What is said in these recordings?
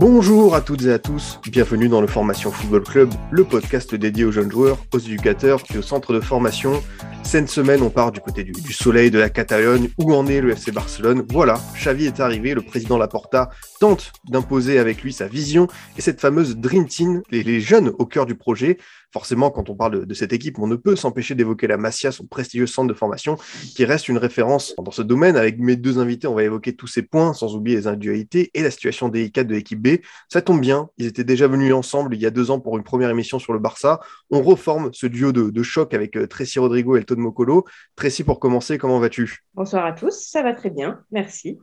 Bonjour à toutes et à tous, bienvenue dans le Formation Football Club, le podcast dédié aux jeunes joueurs, aux éducateurs et aux centres de formation. Cette semaine, on part du côté du, soleil de la Catalogne, où en est le FC Barcelone? Voilà, Xavi est arrivé, le président Laporta tente d'imposer avec lui sa vision et cette fameuse Dream Team, les jeunes au cœur du projet. Forcément, quand on parle de, cette équipe, on ne peut s'empêcher d'évoquer la Masia, son prestigieux centre de formation, qui reste une référence dans ce domaine. Avec mes deux invités, on va évoquer tous ces points, sans oublier les individualités et la situation délicate de l'équipe B. Ça tombe bien, ils étaient déjà venus ensemble il y a deux ans pour une première émission sur le Barça. On reforme ce duo de, de choc avec euh, Tracy Rodrigo et Elton Mokolo. Tracy, pour commencer, comment vas-tu? Bonsoir à tous, ça va très bien, merci.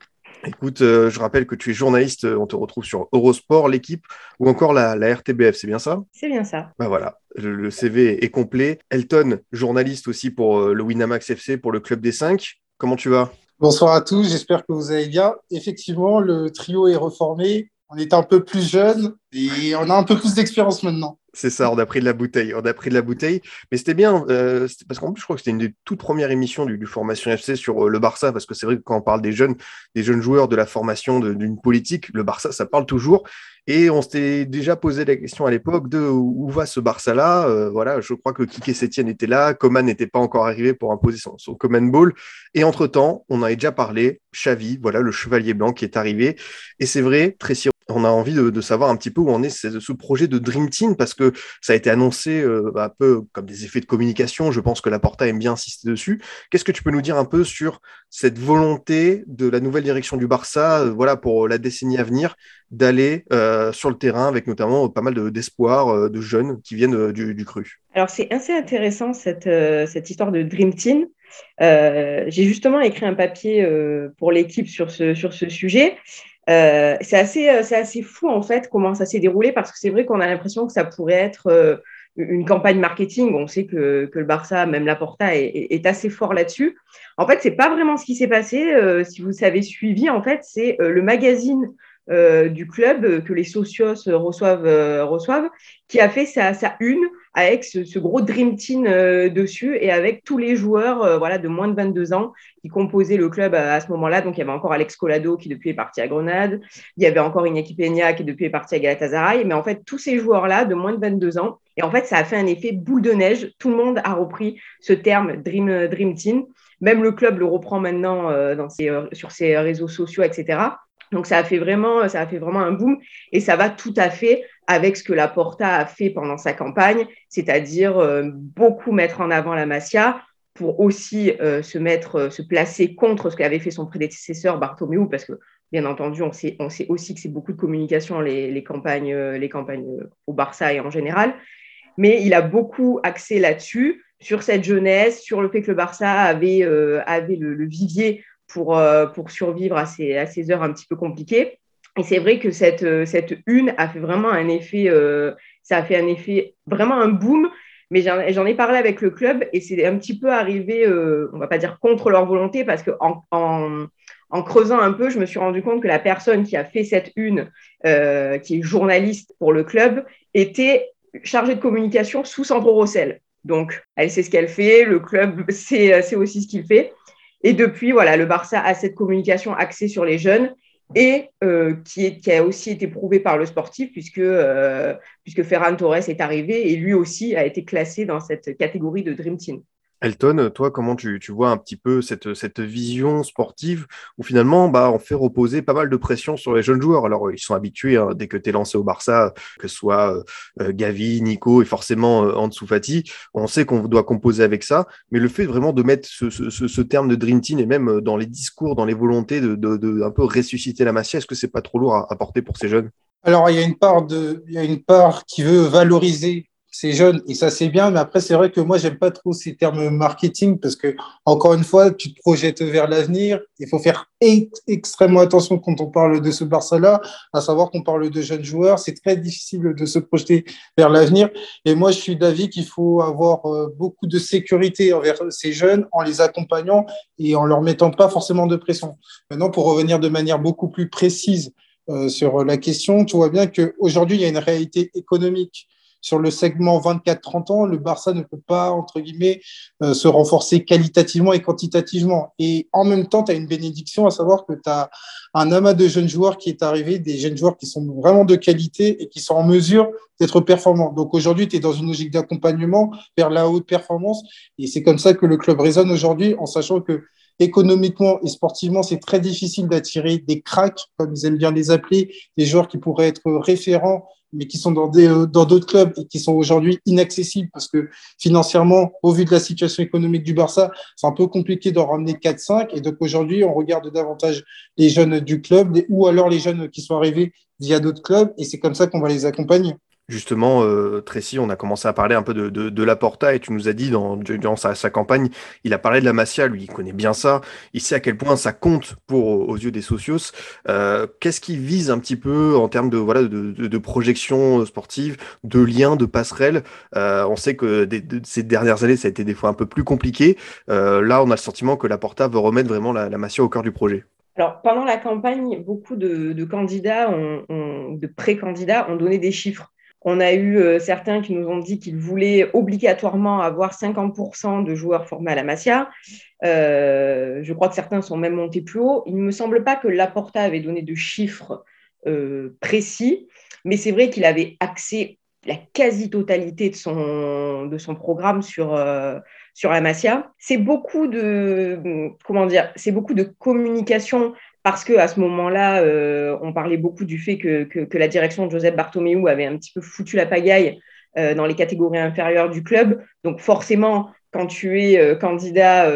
Écoute, euh, je rappelle que tu es journaliste, euh, on te retrouve sur Eurosport, l'équipe, ou encore la, la RTBF, c'est bien ça? C'est bien ça. Bah voilà, le, le CV est complet. Elton, journaliste aussi pour euh, le Winamax FC, pour le Club des 5. Comment tu vas? Bonsoir à tous, j'espère que vous allez bien. Effectivement, le trio est reformé. On est un peu plus jeune et on a un peu plus d'expérience maintenant. C'est ça, on a pris de la bouteille. On a pris de la bouteille. Mais c'était bien, euh, parce qu'en plus, je crois que c'était une des toutes premières émissions du, Formation FC sur euh, le Barça, parce que c'est vrai que quand on parle des jeunes, des jeunes joueurs, de la formation, d'une politique, le Barça, ça parle toujours. Et on s'était déjà posé la question à l'époque de où va ce Barça-là. Euh, voilà, je crois que Kike Sétienne était là, Coman n'était pas encore arrivé pour imposer son, son Coman Ball. Et entre-temps, on en avait déjà parlé, Xavi, voilà, le chevalier blanc qui est arrivé. Et c'est vrai, Tracy, on a envie de, de savoir un petit peu où en est ce, ce projet de Dream Team, parce que ça a été annoncé euh, un peu comme des effets de communication. Je pense que la Porta aime bien insister dessus. Qu'est-ce que tu peux nous dire un peu sur cette volonté de la nouvelle direction du Barça, euh, voilà, pour la décennie à venir, d'aller euh, sur le terrain avec notamment pas mal de- d'espoir euh, de jeunes qui viennent du, cru? Alors c'est assez intéressant cette, histoire de Dream Team. J'ai justement écrit un papier pour l'équipe sur ce sujet. Euh, c'est assez, euh, assez fou en fait comment ça s'est déroulé parce que c'est vrai qu'on a l'impression que ça pourrait être euh, une campagne marketing. On sait que, que le Barça, même la Porta, est, est- assez fort là-dessus. En fait, c'est pas vraiment ce qui s'est passé. Euh, si vous avez suivi, en fait, c'est euh, le magazine euh, du club euh, que les socios reçoivent, reçoivent qui a fait sa, sa une avec ce, ce gros Dream Team euh, dessus et avec tous les joueurs euh, voilà, de moins de 22 ans qui composaient le club à, ce moment-là. Donc, il y avait encore Alex Colado qui, depuis, est parti à Grenade. Il y avait encore Iñaki Peña qui, depuis, est parti à Galatasaray. Mais en fait, tous ces joueurs-là de moins de 22 ans. Et en fait, ça a fait un effet boule de neige. Tout le monde a repris ce terme Dream, Dream Team. Même le club le reprend maintenant euh, dans euh, sur ses réseaux sociaux, etc. Donc ça a fait vraiment, ça a fait vraiment un boom et ça va tout à fait avec ce que la Porta a fait pendant sa campagne, c'est-à-dire euh, beaucoup mettre en avant la Masia pour aussi euh, se mettre, euh, se placer contre ce qu'avait fait son prédécesseur Bartomeu, parce que bien entendu, on sait, aussi que c'est beaucoup de communication les, campagnes, les campagnes au Barça et en général, mais il a beaucoup axé là-dessus, sur cette jeunesse, sur le fait que le Barça avait, le, vivier pour, survivre à ces heures un petit peu compliquées. Et c'est vrai que cette, euh, cette une a fait vraiment un effet, euh, ça a fait un effet, vraiment un boom. Mais j'en ai parlé avec le club et c'est un petit peu arrivé, euh, on va pas dire contre leur volonté, parce que creusant un peu, je me suis rendu compte que la personne qui a fait cette une, euh, qui est journaliste pour le club, était chargée de communication sous Sandro Rossel. Donc, elle sait ce qu'elle fait, le club sait, sait aussi ce qu'il fait. Et depuis, voilà, le Barça a cette communication axée sur les jeunes et euh, qui, a aussi été prouvée par le sportif puisque, euh, puisque Ferran Torres est arrivé et lui aussi a été classé dans cette catégorie de Dream Team. Elton, toi, comment tu, tu, vois un petit peu cette, cette vision sportive où finalement, bah, on fait reposer pas mal de pression sur les jeunes joueurs? Alors, ils sont habitués, hein, dès que tu es lancé au Barça, que ce soit euh, Gavi, Nico et forcément euh, Ansu on sait qu'on doit composer avec ça. Mais le fait vraiment de mettre ce, ce, terme de Dream Team et même dans les discours, dans les volontés de, de, un peu ressusciter la Masia, est-ce que c'est pas trop lourd à, à porter pour ces jeunes? Alors, il y a une part de, il y a une part qui veut valoriser c'est jeune et ça c'est bien, mais après c'est vrai que moi j'aime pas trop ces termes marketing parce que encore une fois tu te projettes vers l'avenir. Il faut faire extrêmement attention quand on parle de ce Barça-là, à savoir qu'on parle de jeunes joueurs. C'est très difficile de se projeter vers l'avenir. Et moi je suis d'avis qu'il faut avoir euh, beaucoup de sécurité envers ces jeunes en les accompagnant et en leur mettant pas forcément de pression. Maintenant pour revenir de manière beaucoup plus précise euh, sur la question, tu vois bien qu'aujourd'hui il y a une réalité économique sur le segment 24-30 ans, le Barça ne peut pas, entre guillemets, euh, se renforcer qualitativement et quantitativement. Et en même temps, tu as une bénédiction, à savoir que tu as un amas de jeunes joueurs qui est arrivé, des jeunes joueurs qui sont vraiment de qualité et qui sont en mesure d'être performants. Donc aujourd'hui, tu es dans une logique d'accompagnement vers la haute performance. Et c'est comme ça que le club résonne aujourd'hui, en sachant que économiquement et sportivement, c'est très difficile d'attirer des cracks, comme ils aiment bien les appeler, des joueurs qui pourraient être référents mais qui sont dans euh, dans d'autres clubs et qui sont aujourd'hui inaccessibles parce que financièrement, au vu de la situation économique du Barça, c'est un peu compliqué d'en ramener 4-5. Et donc aujourd'hui, on regarde davantage les jeunes du club ou alors les jeunes qui sont arrivés via d'autres clubs et c'est comme ça qu'on va les accompagner. Justement, euh, Tracy, on a commencé à parler un peu de, de, de Laporta et tu nous as dit dans, durant sa, campagne, il a parlé de la Masia, lui, il connaît bien ça, il sait à quel point ça compte pour aux yeux des socios. Euh, Qu'est-ce qu'il vise un petit peu en termes de, voilà, de, projection sportive, de liens, de passerelles? Euh, On sait que ces dernières années, ça a été des fois un peu plus compliqué. Là, on a le sentiment que Laporta veut remettre vraiment la, la Masia au cœur du projet. Alors, pendant la campagne, beaucoup de, candidats, de pré-candidats ont donné des chiffres. On a eu euh, certains qui nous ont dit qu'ils voulaient obligatoirement avoir 50% de joueurs formés à la Masia. Euh, je crois que certains sont même montés plus haut. Il ne me semble pas que Laporta avait donné de chiffres euh, précis, mais c'est vrai qu'il avait axé la quasi-totalité de son, de son programme sur, sur la. C'est beaucoup de comment dire, c'est beaucoup de communication parce qu'à ce moment-là, euh, on parlait beaucoup du fait que, que, que, la direction de Joseph Bartomeu avait un petit peu foutu la pagaille euh, dans les catégories inférieures du club. Donc forcément, quand tu es euh, candidat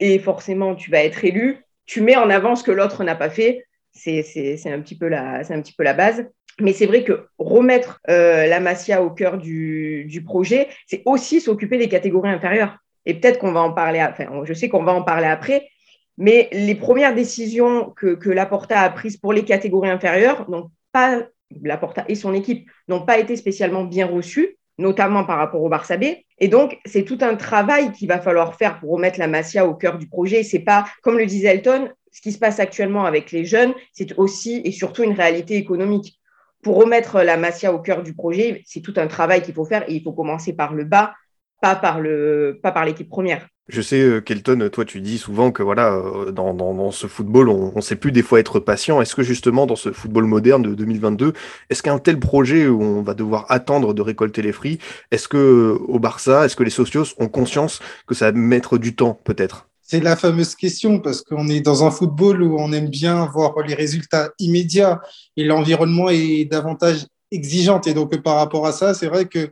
et forcément tu vas être élu, tu mets en avant ce que l'autre n'a pas fait. C'est un, petit peu la, base. Mais c'est vrai que remettre la Masia au cœur du, du projet, c'est aussi s'occuper des catégories inférieures. Et peut-être qu'on va en parler, enfin, je sais qu'on va en parler après, mais les premières décisions que, que Laporta a prises pour les catégories inférieures n'ont pas, Laporta et son équipe n'ont pas été spécialement bien reçues, notamment par rapport au Barça B. Et donc, c'est tout un travail qu'il va falloir faire pour remettre la Masia au cœur du projet. C'est pas, comme le disait Elton, ce qui se passe actuellement avec les jeunes, c'est aussi et surtout une réalité économique. Pour remettre la Masia au cœur du projet, c'est tout un travail qu'il faut faire et il faut commencer par le bas, pas par le, pas par l'équipe première. Je sais, euh, Kelton, toi, tu dis souvent que voilà, euh, dans, ce football, on ne sait plus des fois être patient. Est-ce que justement, dans ce football moderne de 2022, est-ce qu'un tel projet où on va devoir attendre de récolter les fruits, est-ce que au Barça, est-ce que les socios ont conscience que ça va mettre du temps, peut-être? C'est la fameuse question parce qu'on est dans un football où on aime bien voir les résultats immédiats et l'environnement est davantage exigeant. Et donc, par rapport à ça, c'est vrai que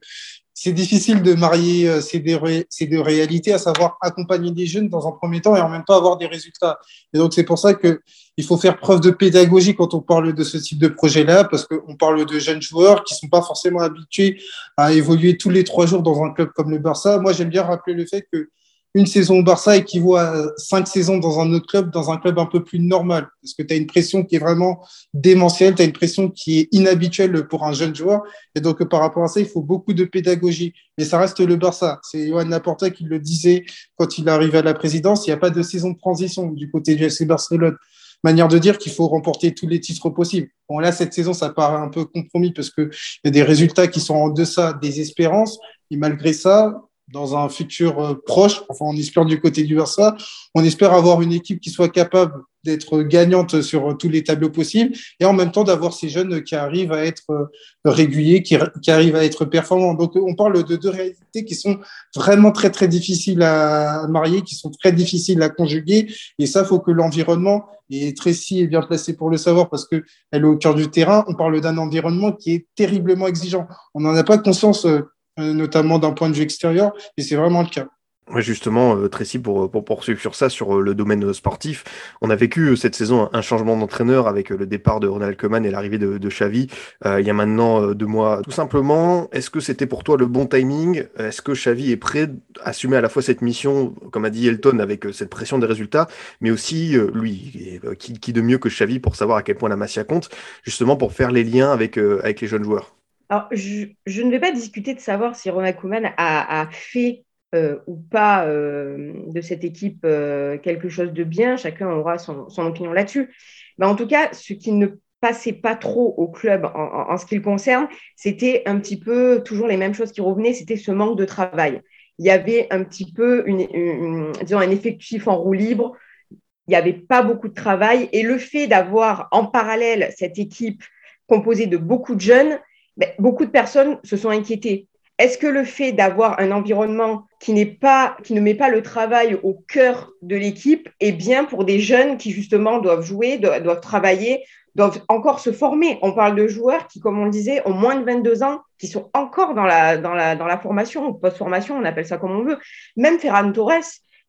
c'est difficile de marier euh, ces deux, réalités, à savoir accompagner des jeunes dans un premier temps et en même temps avoir des résultats. Et donc, c'est pour ça que il faut faire preuve de pédagogie quand on parle de ce type de projet-là, parce qu'on parle de jeunes joueurs qui sont pas forcément habitués à évoluer tous les trois jours dans un club comme le Barça. Moi, j'aime bien rappeler le fait que une saison au Barça équivaut à cinq saisons dans un autre club, dans un club un peu plus normal. Parce que tu as une pression qui est vraiment démentielle, tu as une pression qui est inhabituelle pour un jeune joueur. Et donc, par rapport à ça, il faut beaucoup de pédagogie. Mais ça reste le Barça. C'est Johan Laporta qui le disait quand il arrivait à la présidence. Il n'y a pas de saison de transition du côté du FC Barcelone. Manière de dire qu'il faut remporter tous les titres possibles. Bon, là, cette saison, ça paraît un peu compromis parce qu'il y a des résultats qui sont en deçà des espérances. Et malgré ça, dans un futur euh, proche, enfin on espère du côté du Barça, on espère avoir une équipe qui soit capable d'être gagnante sur tous les tableaux possibles et en même temps d'avoir ces jeunes qui arrivent à être euh, réguliers, qui, arrivent à être performants. Donc on parle de deux réalités qui sont vraiment très très difficiles à marier, qui sont très difficiles à conjuguer et ça faut que l'environnement et Tracy est bien placée pour le savoir parce que elle est au cœur du terrain. On parle d'un environnement qui est terriblement exigeant. On n'en a pas conscience euh, euh, notamment d'un point de vue extérieur, et c'est vraiment le cas. justement, euh, Tracy, pour, pour poursuivre sur ça, sur euh, le domaine sportif, on a vécu euh, cette saison un changement d'entraîneur avec le départ de Ronald Koeman et l'arrivée de, de Xavi il y a maintenant deux mois. Tout simplement, est-ce que c'était pour toi le bon timing? Est-ce que Xavi est prêt à assumer à la fois cette mission, comme a dit Elton, avec cette pression des résultats, mais aussi lui, qui, de mieux que Xavi pour savoir à quel point la Masia compte, justement pour faire les liens avec les jeunes joueurs? Alors, je, ne vais pas discuter de savoir si Ronald Koeman a, fait euh, ou pas euh, de cette équipe euh, quelque chose de bien, chacun aura son, opinion là-dessus. En tout cas, ce qui ne passait pas trop au club en, ce qui le concerne, c'était un petit peu toujours les mêmes choses qui revenaient, c'était ce manque de travail. Il y avait un petit peu disons, un effectif en roue libre, il n'y avait pas beaucoup de travail et le fait d'avoir en parallèle cette équipe composée de beaucoup de jeunes, ben, beaucoup de personnes se sont inquiétées est-ce que le fait d'avoir un environnement qui n'est pas, qui ne met pas le travail au cœur de l'équipe est bien pour des jeunes qui justement doivent jouer, doivent, travailler, doivent encore se former? On parle de joueurs qui, comme on le disait, ont moins de 22 ans, qui sont encore dans la, dans la, dans la formation, post-formation, on appelle ça comme on veut. Même Ferran Torres,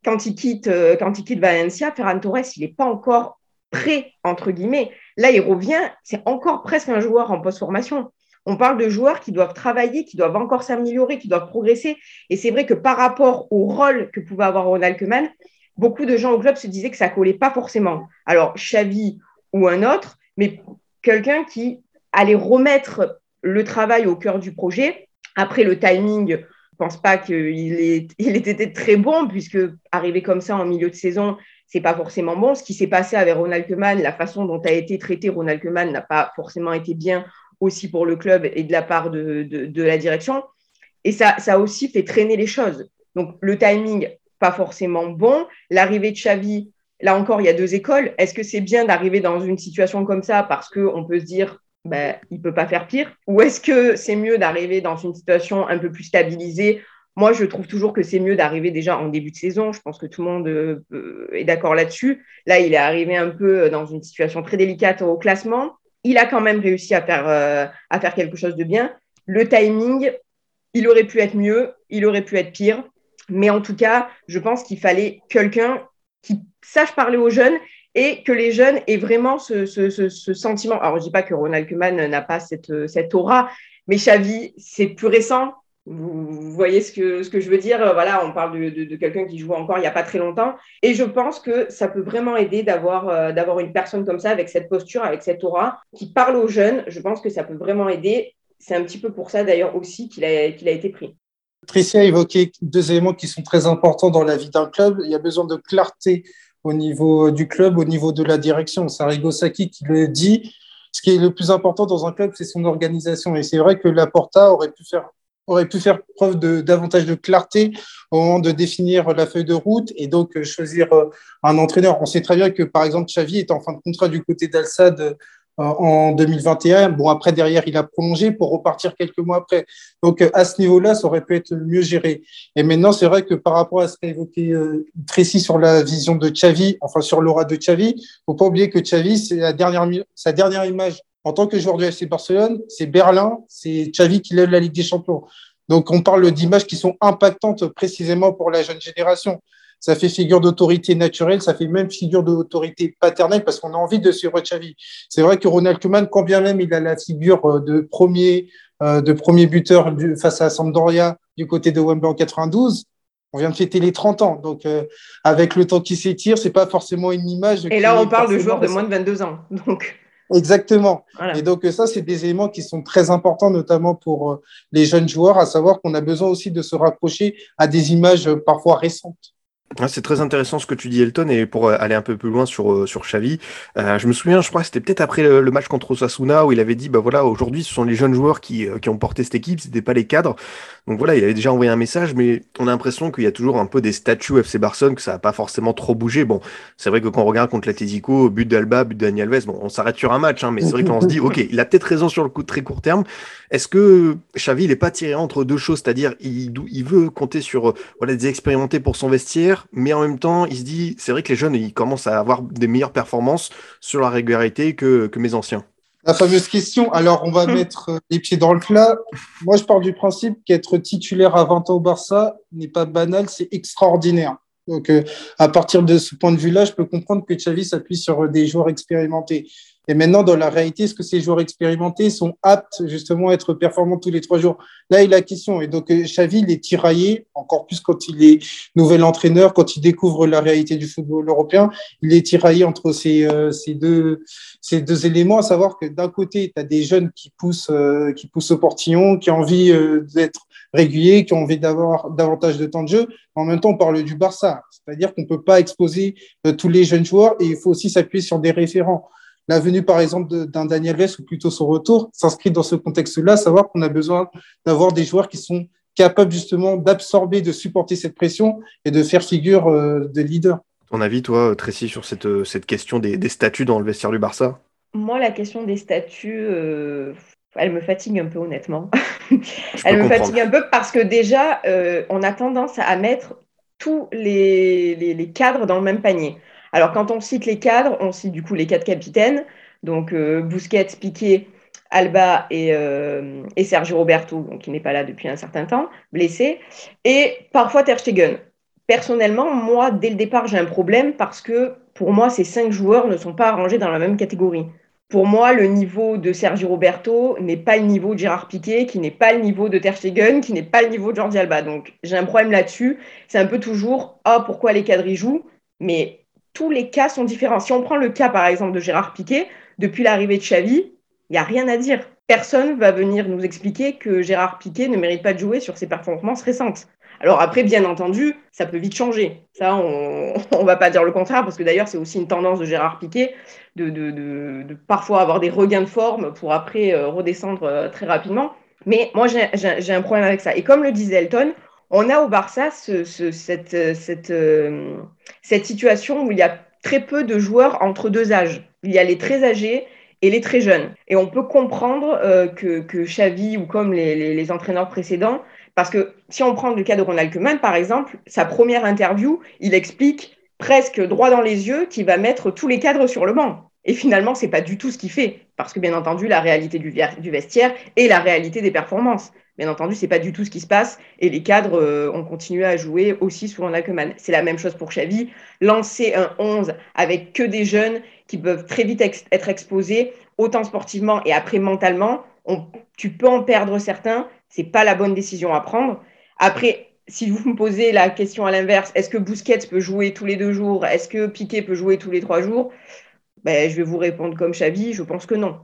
quand il quitte, euh, quand il quitte Valencia, Ferran Torres, il n'est pas encore prêt, entre guillemets. Là, il revient, c'est encore presque un joueur en post-formation. On parle de joueurs qui doivent travailler, qui doivent encore s'améliorer, qui doivent progresser. Et c'est vrai que par rapport au rôle que pouvait avoir Ronald Koeman, beaucoup de gens au club se disaient que ça collait pas forcément. Alors, Xavi ou un autre, mais quelqu'un qui allait remettre le travail au cœur du projet. Après, le timing, je ne pense pas qu'il ait, il été très bon, puisque arriver comme ça en milieu de saison, c'est pas forcément bon. Ce qui s'est passé avec Ronald Koeman, la façon dont a été traité Ronald Koeman n'a pas forcément été bien aussi pour le club et de la part de, de, la direction. Et ça, ça aussi fait traîner les choses. Donc le timing, pas forcément bon. L'arrivée de Xavi, là encore, il y a deux écoles. Est-ce que c'est bien d'arriver dans une situation comme ça parce qu'on peut se dire ben, il peut pas faire pire? Ou est-ce que c'est mieux d'arriver dans une situation un peu plus stabilisée? Moi, je trouve toujours que c'est mieux d'arriver déjà en début de saison. Je pense que tout le monde euh, est d'accord là-dessus. Là, il est arrivé un peu dans une situation très délicate au classement il a quand même réussi à faire, euh, à faire quelque chose de bien. Le timing, il aurait pu être mieux, il aurait pu être pire. Mais en tout cas, je pense qu'il fallait quelqu'un qui sache parler aux jeunes et que les jeunes aient vraiment ce, sentiment. Alors, je ne dis pas que Ronald Koeman n'a pas cette, cette aura, mais Xavi, c'est plus récent. Vous, voyez ce que, ce que je veux dire Voilà, on parle de, quelqu'un qui joue encore il n'y a pas très longtemps. Et je pense que ça peut vraiment aider d'avoir euh, d'avoir une personne comme ça, avec cette posture, avec cette aura, qui parle aux jeunes. Je pense que ça peut vraiment aider. C'est un petit peu pour ça d'ailleurs aussi qu'il a, qu'il a été pris. Tricia a évoqué deux éléments qui sont très importants dans la vie d'un club. Il y a besoin de clarté au niveau du club, au niveau de la direction. C'est Arrigo Sacchi qui le dit. Ce qui est le plus important dans un club, c'est son organisation. Et c'est vrai que Laporta aurait pu faire aurait pu faire preuve de davantage de clarté au moment de définir la feuille de route et donc euh, choisir euh, un entraîneur. On sait très bien que, par exemple, Xavi est en fin de contrat du côté d'Al-Sad euh, en 2021. Bon, après, derrière, il a prolongé pour repartir quelques mois après. Donc, à ce niveau-là, ça aurait pu être mieux géré. Et maintenant, c'est vrai que par rapport à ce qu'a évoqué Tracy sur la vision de Xavi, enfin sur l'aura de Xavi, faut pas oublier que Xavi, c'est la dernière, sa dernière image en tant que joueur du FC Barcelone, c'est Berlin, c'est Xavi qui lève la Ligue des Champions. Donc, on parle d'images qui sont impactantes précisément pour la jeune génération. Ça fait figure d'autorité naturelle, ça fait même figure d'autorité paternelle parce qu'on a envie de suivre Xavi. C'est vrai que Ronald Koeman, quand bien même il a la figure euh, de premier, euh, de premier buteur face à Sampdoria du côté de Wembley en 92, on vient de fêter les 30 ans. Donc, euh, avec le temps qui s'étire, c'est pas forcément une image. Et là, on parle de joueurs de moins de 22 ans. Donc. Exactement. Et donc ça, c'est des éléments qui sont très importants, notamment pour euh, les jeunes joueurs, à savoir qu'on a besoin aussi de se rapprocher à des images euh, parfois récentes. C'est très intéressant ce que tu dis, Elton, et pour euh, aller un peu plus loin sur, euh, sur Xavi, euh, je me souviens, je crois que c'était peut-être après le, match contre Osasuna où il avait dit, bah voilà, aujourd'hui, ce sont les jeunes joueurs qui, qui ont porté cette équipe, c'était pas les cadres. Donc voilà, il avait déjà envoyé un message, mais on a l'impression qu'il y a toujours un peu des statuts FC Barcelone, que ça n'a pas forcément trop bougé. Bon, c'est vrai que quand on regarde contre l'Atletico, but d'Alba, but de Daniel Alves, bon, on s'arrête sur un match, hein, mais c'est vrai qu'on se dit, ok, il a peut-être raison sur le coup de très court terme. Est-ce que Xavi, il n'est pas tiré entre deux choses, c'est-à-dire il, il veut compter sur voilà, des expérimentés pour son vestiaire, mais en même temps, il se dit, c'est vrai que les jeunes, ils commencent à avoir des meilleures performances sur la régularité que, mes anciens. La fameuse question. Alors, on va mettre euh, les pieds dans le plat. Moi, je pars du principe qu'être titulaire à 20 ans au Barça n'est pas banal, c'est extraordinaire. Donc, euh, à partir de ce point de vue-là, je peux comprendre que Xavi s'appuie sur des joueurs expérimentés. Et maintenant, dans la réalité, est-ce que ces joueurs expérimentés sont aptes justement à être performants tous les trois jours? Là est la question. Et donc, euh, Xavi, il est tiraillé, encore plus quand il est nouvel entraîneur, quand il découvre la réalité du football européen, il est tiraillé entre ces, euh, ces, deux, ces deux éléments, à savoir que d'un côté, tu as des jeunes qui poussent, euh, qui poussent au portillon, qui ont envie d'être réguliers, qui ont envie d'avoir davantage de temps de jeu. En même temps, on parle du Barça, c'est-à-dire qu'on ne peut pas exposer tous les jeunes joueurs et il faut aussi s'appuyer sur des référents la venue, par exemple, d'un Daniel Vess ou plutôt son retour s'inscrit dans ce contexte-là, savoir qu'on a besoin d'avoir des joueurs qui sont capables justement d'absorber, de supporter cette pression et de faire figure euh, de leader. Ton avis, toi, Tracy, sur cette, euh, cette question des, statuts dans le vestiaire du Barça? Moi, la question des statuts, euh, elle me fatigue un peu, honnêtement. elle me fatigue un peu parce que déjà, on a tendance à mettre tous les, les cadres dans le même panier. Alors, quand on cite les cadres, on cite du coup les quatre capitaines, donc euh, Busquets, Piqué, Alba euh, et, Sergio Roberto, donc, qui n'est pas là depuis un certain temps, blessé, et parfois Ter Stegen. Personnellement, moi, dès le départ, j'ai un problème parce que pour moi, ces cinq joueurs ne sont pas rangés dans la même catégorie. Pour moi, le niveau de Sergio Roberto n'est pas le niveau de Gérard Piqué, qui n'est pas le niveau de Ter Stegen, qui n'est pas le niveau de Jordi Alba. Donc, j'ai un problème là-dessus. C'est un peu toujours, ah, pourquoi les cadres y jouent? Mais tous les cas sont différents. Si on prend le cas, par exemple, de Gérard Piquet, depuis l'arrivée de Xavi, il n'y a rien à dire. Personne va venir nous expliquer que Gérard Piquet ne mérite pas de jouer sur ses performances récentes. Alors après, bien entendu, ça peut vite changer. Ça, on ne va pas dire le contraire, parce que d'ailleurs, c'est aussi une tendance de Gérard Piquet de, de, parfois avoir des regains de forme pour après euh, redescendre euh, très rapidement. Mais moi, j'ai un problème avec ça. Et comme le disait Elton, on a au Barça cette, euh, cette, situation où il y a très peu de joueurs entre deux âges. Il y a les très âgés et les très jeunes. Et on peut comprendre euh, que, que Xavi ou comme les, entraîneurs précédents, parce que si on prend le cas de Ronald Koeman, par exemple, sa première interview, il explique presque droit dans les yeux qu'il va mettre tous les cadres sur le banc. Et finalement, c'est pas du tout ce qu'il fait, parce que bien entendu, la réalité du, du vestiaire et la réalité des performances. Bien entendu, c'est pas du tout ce qui se passe et les cadres euh, ont continué à jouer aussi sous Ronald C'est la même chose pour Xavi. Lancer un 11 avec que des jeunes qui peuvent très vite être exposés, autant sportivement et après mentalement, tu peux en perdre certains. C'est pas la bonne décision à prendre. Après, si vous me posez la question à l'inverse, est-ce que Busquets peut jouer tous les deux jours? Est-ce que Piqué peut jouer tous les trois jours? Ben, Je vais vous répondre comme Xavi, je pense que non.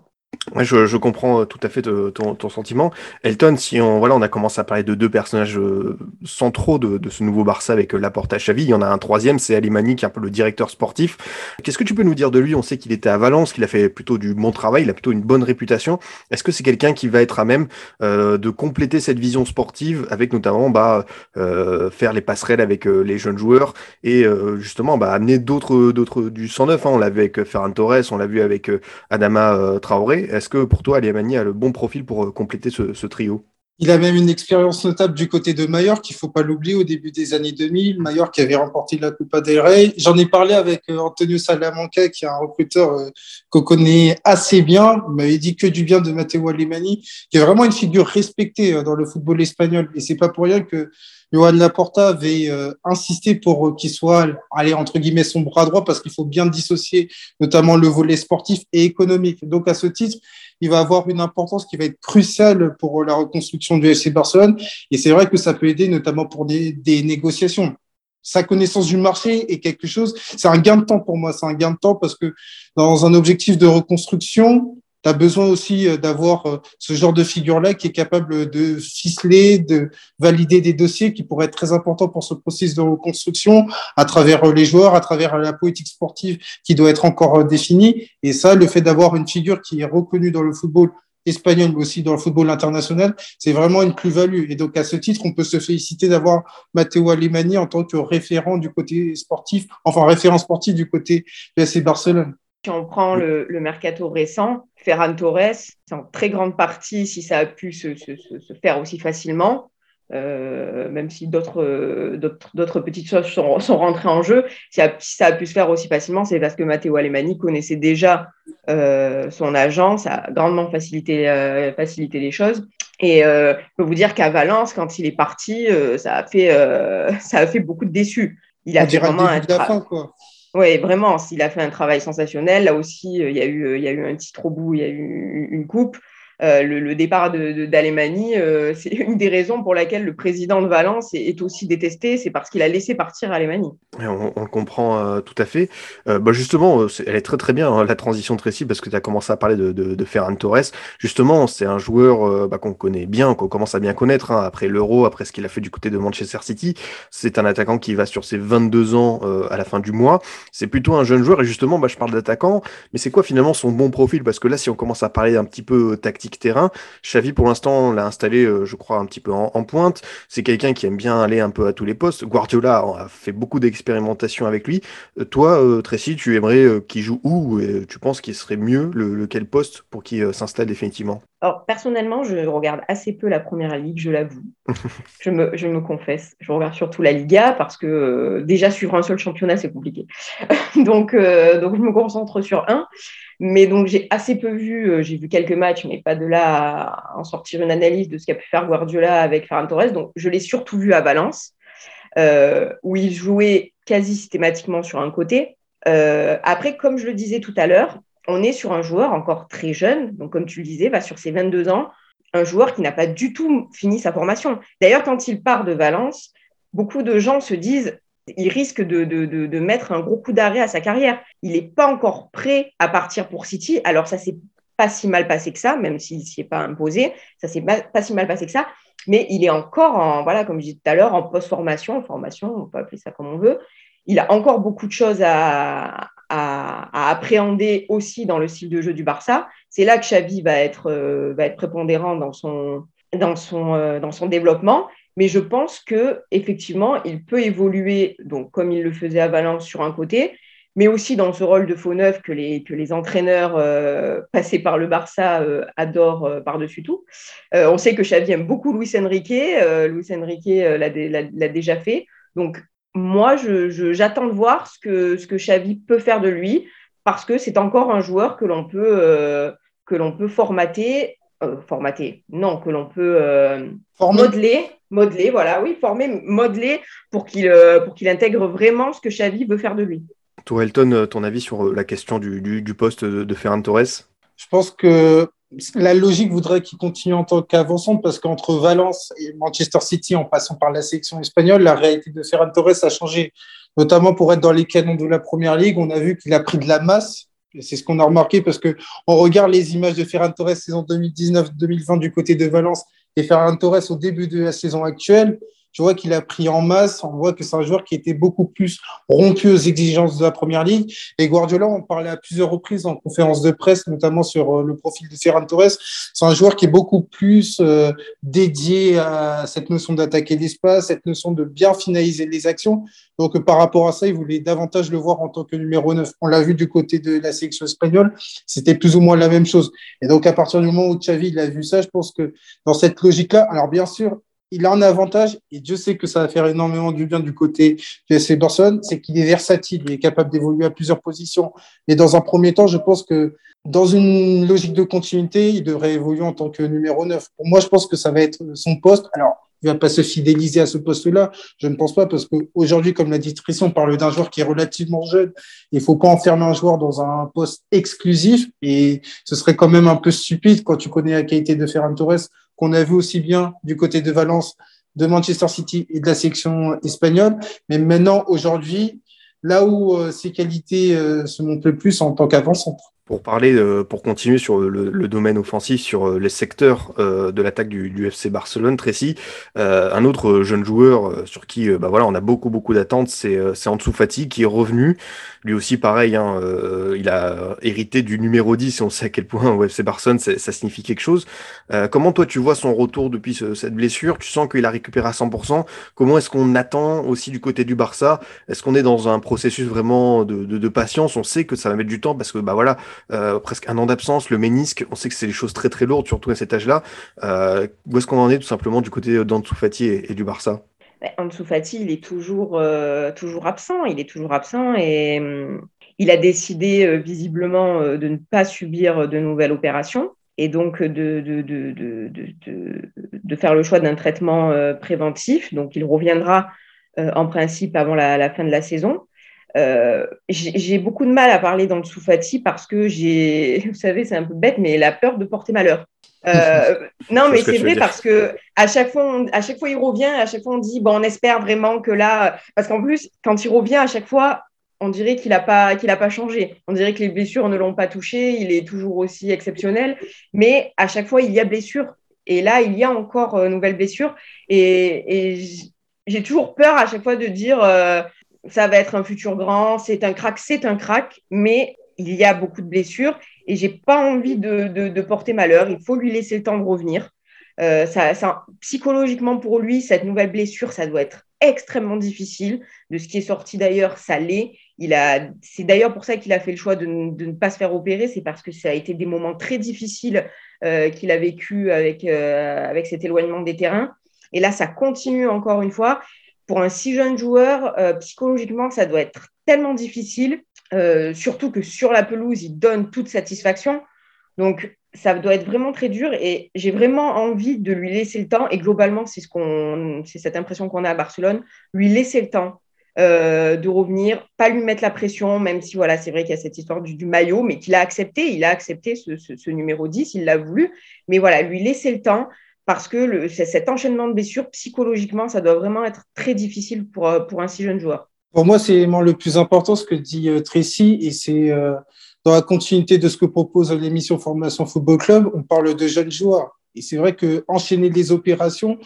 Je, je, comprends euh, tout à fait ton, sentiment. Elton, si on, voilà, on a commencé à parler de deux personnages euh, centraux de, de ce nouveau Barça avec euh, Laporte à Xavi, il y en a un troisième, c'est Alimani qui est un peu le directeur sportif. Qu'est-ce que tu peux nous dire de lui? On sait qu'il était à Valence, qu'il a fait plutôt du bon travail, il a plutôt une bonne réputation. Est-ce que c'est quelqu'un qui va être à même euh, de compléter cette vision sportive avec notamment bah, euh, faire les passerelles avec les jeunes joueurs et justement bah, amener d'autres d'autres du 109 hein. On l'a vu avec Ferran Torres, on l'a vu avec Adama Traoré. Est-ce que pour toi, Aliamani a le bon profil pour euh, compléter ce, trio? Il a même une expérience notable du côté de Mallorca, il faut pas l'oublier, au début des années 2000. Mallorca qui avait remporté la Copa del Rey. J'en ai parlé avec euh, Antonio Salamanca, qui est un recruteur euh, qu'on connaît assez bien. Il m'avait dit que du bien de Matteo Alemani, qui est vraiment une figure respectée dans le football espagnol. Et c'est pas pour rien que Johan Laporta avait euh, insisté pour euh, qu'il soit, allez, entre guillemets, son bras droit, parce qu'il faut bien dissocier notamment le volet sportif et économique. Donc, à ce titre, il va avoir une importance qui va être cruciale pour la reconstruction du FC Barcelone. Et c'est vrai que ça peut aider notamment pour des, des négociations sa connaissance du marché est quelque chose, c'est un gain de temps pour moi, c'est un gain de temps parce que dans un objectif de reconstruction, tu as besoin aussi euh, d'avoir euh, ce genre de figure-là qui est capable de ficeler, de valider des dossiers qui pourraient être très importants pour ce processus de reconstruction à travers euh, les joueurs, à travers la politique sportive qui doit être encore définie. Et ça, le fait d'avoir une figure qui est reconnue dans le football espagnol, mais aussi dans le football international, c'est vraiment une plus-value. Et donc, à ce titre, on peut se féliciter d'avoir Matteo Alemani en tant que référent du côté sportif, enfin référent sportif du côté du FC Barcelone. Si on prend le, mercato récent, Ferran Torres, c'est en très grande partie, si ça a pu se, faire aussi facilement, même si d'autres d'autres petites choses sont, sont, rentrées en jeu. Si, ça a pu se faire aussi facilement, c'est parce que Matteo Alemani connaissait déjà son agent, ça a grandement facilité, facilité les choses. Et je peux vous dire qu'à Valence, quand il est parti, ça, a fait, ça a fait beaucoup de déçus. Il a fait vraiment un travail. Oui, vraiment, il a fait un travail sensationnel. Là aussi, il y a eu, il y a eu un titre au bout, il y a eu une coupe. Euh, le, départ d'Alemani, euh, c'est une des raisons pour laquelle le président de Valence est, aussi détesté, c'est parce qu'il a laissé partir Alemani. On, le comprend euh, tout à fait. bah justement, elle est très très bien hein, la transition Tracy parce que tu as commencé à parler de, de, Ferran Torres. Justement, c'est un joueur bah, qu'on connaît bien, qu'on commence à bien connaître hein, après l'Euro, après ce qu'il a fait du côté de Manchester City. C'est un attaquant qui va sur ses 22 ans à la fin du mois. C'est plutôt un jeune joueur et justement, bah, je parle d'attaquant, mais c'est quoi finalement son bon profil? Parce que là, si on commence à parler un petit peu tactique, terrain. Xavi, pour l'instant, l'a installé, euh, je crois, un petit peu en, pointe. C'est quelqu'un qui aime bien aller un peu à tous les postes. Guardiola a fait beaucoup d'expérimentation avec lui. Euh, toi, euh, Tracy, tu aimerais qu'il joue où? Tu penses qu'il serait mieux lequel poste pour qu'il s'installe définitivement? Alors, personnellement, je regarde assez peu la première ligue, je l'avoue. je, me, je me confesse. Je regarde surtout la Liga parce que déjà, suivre un seul championnat, c'est compliqué. donc, donc, je me concentre sur un. Mais donc, j'ai assez peu vu, euh, j'ai vu quelques matchs, mais pas de là à en sortir une analyse de ce qu'a pu faire Guardiola avec Ferran Torres. Donc, je l'ai surtout vu à Valence, euh, où il jouait quasi systématiquement sur un côté. Euh, après, comme je le disais tout à l'heure, on est sur un joueur encore très jeune, donc comme tu le disais, va sur ses 22 ans, un joueur qui n'a pas du tout fini sa formation. D'ailleurs, quand il part de Valence, beaucoup de gens se disent il risque de, mettre un gros coup d'arrêt à sa carrière. Il n'est pas encore prêt à partir pour City. Alors, ça s'est pas si mal passé que ça, même s'il ne s'y est pas imposé. Ça s'est pas, si mal passé que ça. Mais il est encore, en, voilà, comme je disais tout à l'heure, en post-formation, en formation, on peut appeler ça comme on veut. Il a encore beaucoup de choses à, appréhender aussi dans le style de jeu du Barça. C'est là que Xavi va être, euh, va être prépondérant dans son, dans son, euh, dans son développement. Mais je pense que effectivement, il peut évoluer, donc comme il le faisait à Valence sur un côté, mais aussi dans ce rôle de faux neuf que les, que les entraîneurs euh, passés par le Barça adorent par-dessus tout. on sait que Xavi aime beaucoup Luis Enrique. Luis Enrique l'a déjà fait. Donc, moi, j'attends de voir ce que, ce que Xavi peut faire de lui, parce que c'est encore un joueur que l'on peut, que l'on peut formater, formater, non, que l'on peut modeler modeler, voilà, oui, former, modeler pour qu'il euh, pour qu'il intègre vraiment ce que Xavi veut faire de lui. Toi, Elton, euh, ton avis sur euh, la question du, du, poste de, Ferran Torres? Je pense que la logique voudrait qu'il continue en tant qu'avançant parce qu'entre Valence et Manchester City, en passant par la sélection espagnole, la réalité de Ferran Torres a changé, notamment pour être dans les canons de la Première Ligue. On a vu qu'il a pris de la masse. C'est ce qu'on a remarqué parce que on regarde les images de Ferran Torres saison 2019-2020 du côté de Valence et Ferran Torres au début de la saison actuelle, je vois qu'il a pris en masse. On voit que c'est un joueur qui était beaucoup plus rompu aux exigences de la première ligue. Et Guardiola, on parlait à plusieurs reprises en conférence de presse, notamment sur euh, le profil de Ferran Torres. C'est un joueur qui est beaucoup plus euh, dédié à cette notion d'attaquer l'espace, cette notion de bien finaliser les actions. Donc, par rapport à ça, il voulait davantage le voir en tant que numéro 9. On l'a vu du côté de la sélection espagnole. C'était plus ou moins la même chose. Et donc, à partir du moment où Xavi il a vu ça, je pense que dans cette logique-là, alors bien sûr, il a un avantage, et Dieu sait que ça va faire énormément du bien du côté de FC Barcelone, c'est qu'il est versatile, il est capable d'évoluer à plusieurs positions. Mais dans un premier temps, je pense que dans une logique de continuité, il devrait évoluer en tant que numéro 9. Pour moi, je pense que ça va être son poste. Alors, il va pas se fidéliser à ce poste-là. Je ne pense pas parce qu'aujourd'hui, comme l'a dit Tristan, on parle d'un joueur qui est relativement jeune. Il faut pas enfermer un joueur dans un poste exclusif et ce serait quand même un peu stupide quand tu connais la qualité de Ferran Torres qu'on a vu aussi bien du côté de Valence, de Manchester City et de la section espagnole. Mais maintenant, aujourd'hui, là où euh, ses qualités euh, se montrent le plus en tant qu'avant-centre pour parler, euh, pour continuer sur le, domaine offensif, sur euh, les secteurs euh, de l'attaque du, FC Barcelone, Tracy, un autre jeune joueur sur qui bah voilà, on a beaucoup beaucoup d'attentes, c'est Ansu Fati qui est revenu. Lui aussi, pareil, hein, il a hérité du numéro 10 et on sait à quel point au FC Barcelone ça signifie quelque chose. comment toi tu vois son retour depuis cette blessure? Tu sens qu'il a récupéré à 100% Comment est-ce qu'on attend aussi du côté du Barça? Est-ce qu'on est dans un processus vraiment de, de, de patience? On sait que ça va mettre du temps parce que bah voilà, presque un an d'absence, le ménisque, on sait que c'est des choses très très lourdes, surtout à cet âge-là. où est-ce qu'on en est tout simplement du côté d'Ansu et, du Barça? Fati, il est toujours, toujours absent, il est toujours absent et hum, il a décidé visiblement de ne pas subir de nouvelles opérations et donc de, de, de, de faire le choix d'un traitement euh, préventif. Donc, il reviendra euh, en principe avant la, fin de la saison. Euh, j'ai beaucoup de mal à parler dans le Soufati parce que j'ai, vous savez, c'est un peu bête, mais la peur de porter malheur. non, mais c'est vrai parce que à chaque fois, à chaque fois il revient, à chaque fois on dit bon, on espère vraiment que là, parce qu'en plus, quand il revient, à chaque fois, on dirait qu'il n'a pas, qu'il pas changé. On dirait que les blessures ne l'ont pas touché. Il est toujours aussi exceptionnel. Mais à chaque fois, il y a blessure. Et là, il y a encore euh, nouvelles blessures. Et, j'ai toujours peur à chaque fois de dire euh, ça va être un futur grand, c'est un crack, c'est un crack. Mais il y a beaucoup de blessures et j'ai pas envie de, porter malheur. Il faut lui laisser le temps de revenir. Euh, ça, psychologiquement pour lui, cette nouvelle blessure, ça doit être extrêmement difficile. De ce qui est sorti d'ailleurs, ça l'est. Il a, c'est d'ailleurs pour ça qu'il a fait le choix de, ne pas se faire opérer, c'est parce que ça a été des moments très difficiles euh, qu'il a vécu avec, euh, avec cet éloignement des terrains. Et là, ça continue encore une fois. Pour un si jeune joueur, euh, psychologiquement, ça doit être tellement difficile, surtout que sur la pelouse, il donne toute satisfaction. Donc, ça doit être vraiment très dur et j'ai vraiment envie de lui laisser le temps. Et globalement, c'est ce cette impression qu'on a à Barcelone, lui laisser le temps euh, de revenir, pas lui mettre la pression, même si voilà, c'est vrai qu'il y a cette histoire du, maillot, mais qu'il a accepté, il a accepté ce, numéro 10, il l'a voulu, mais voilà, lui laisser le temps parce que cet enchaînement de blessures, psychologiquement, ça doit vraiment être très difficile pour, euh, pour un si jeune joueur. Pour moi, c'est le plus important ce que dit euh, Tracy, et c'est dans la continuité de ce que propose l'émission Formation Football Club, on parle de jeunes joueurs. Et c'est vrai que enchaîner les opérations,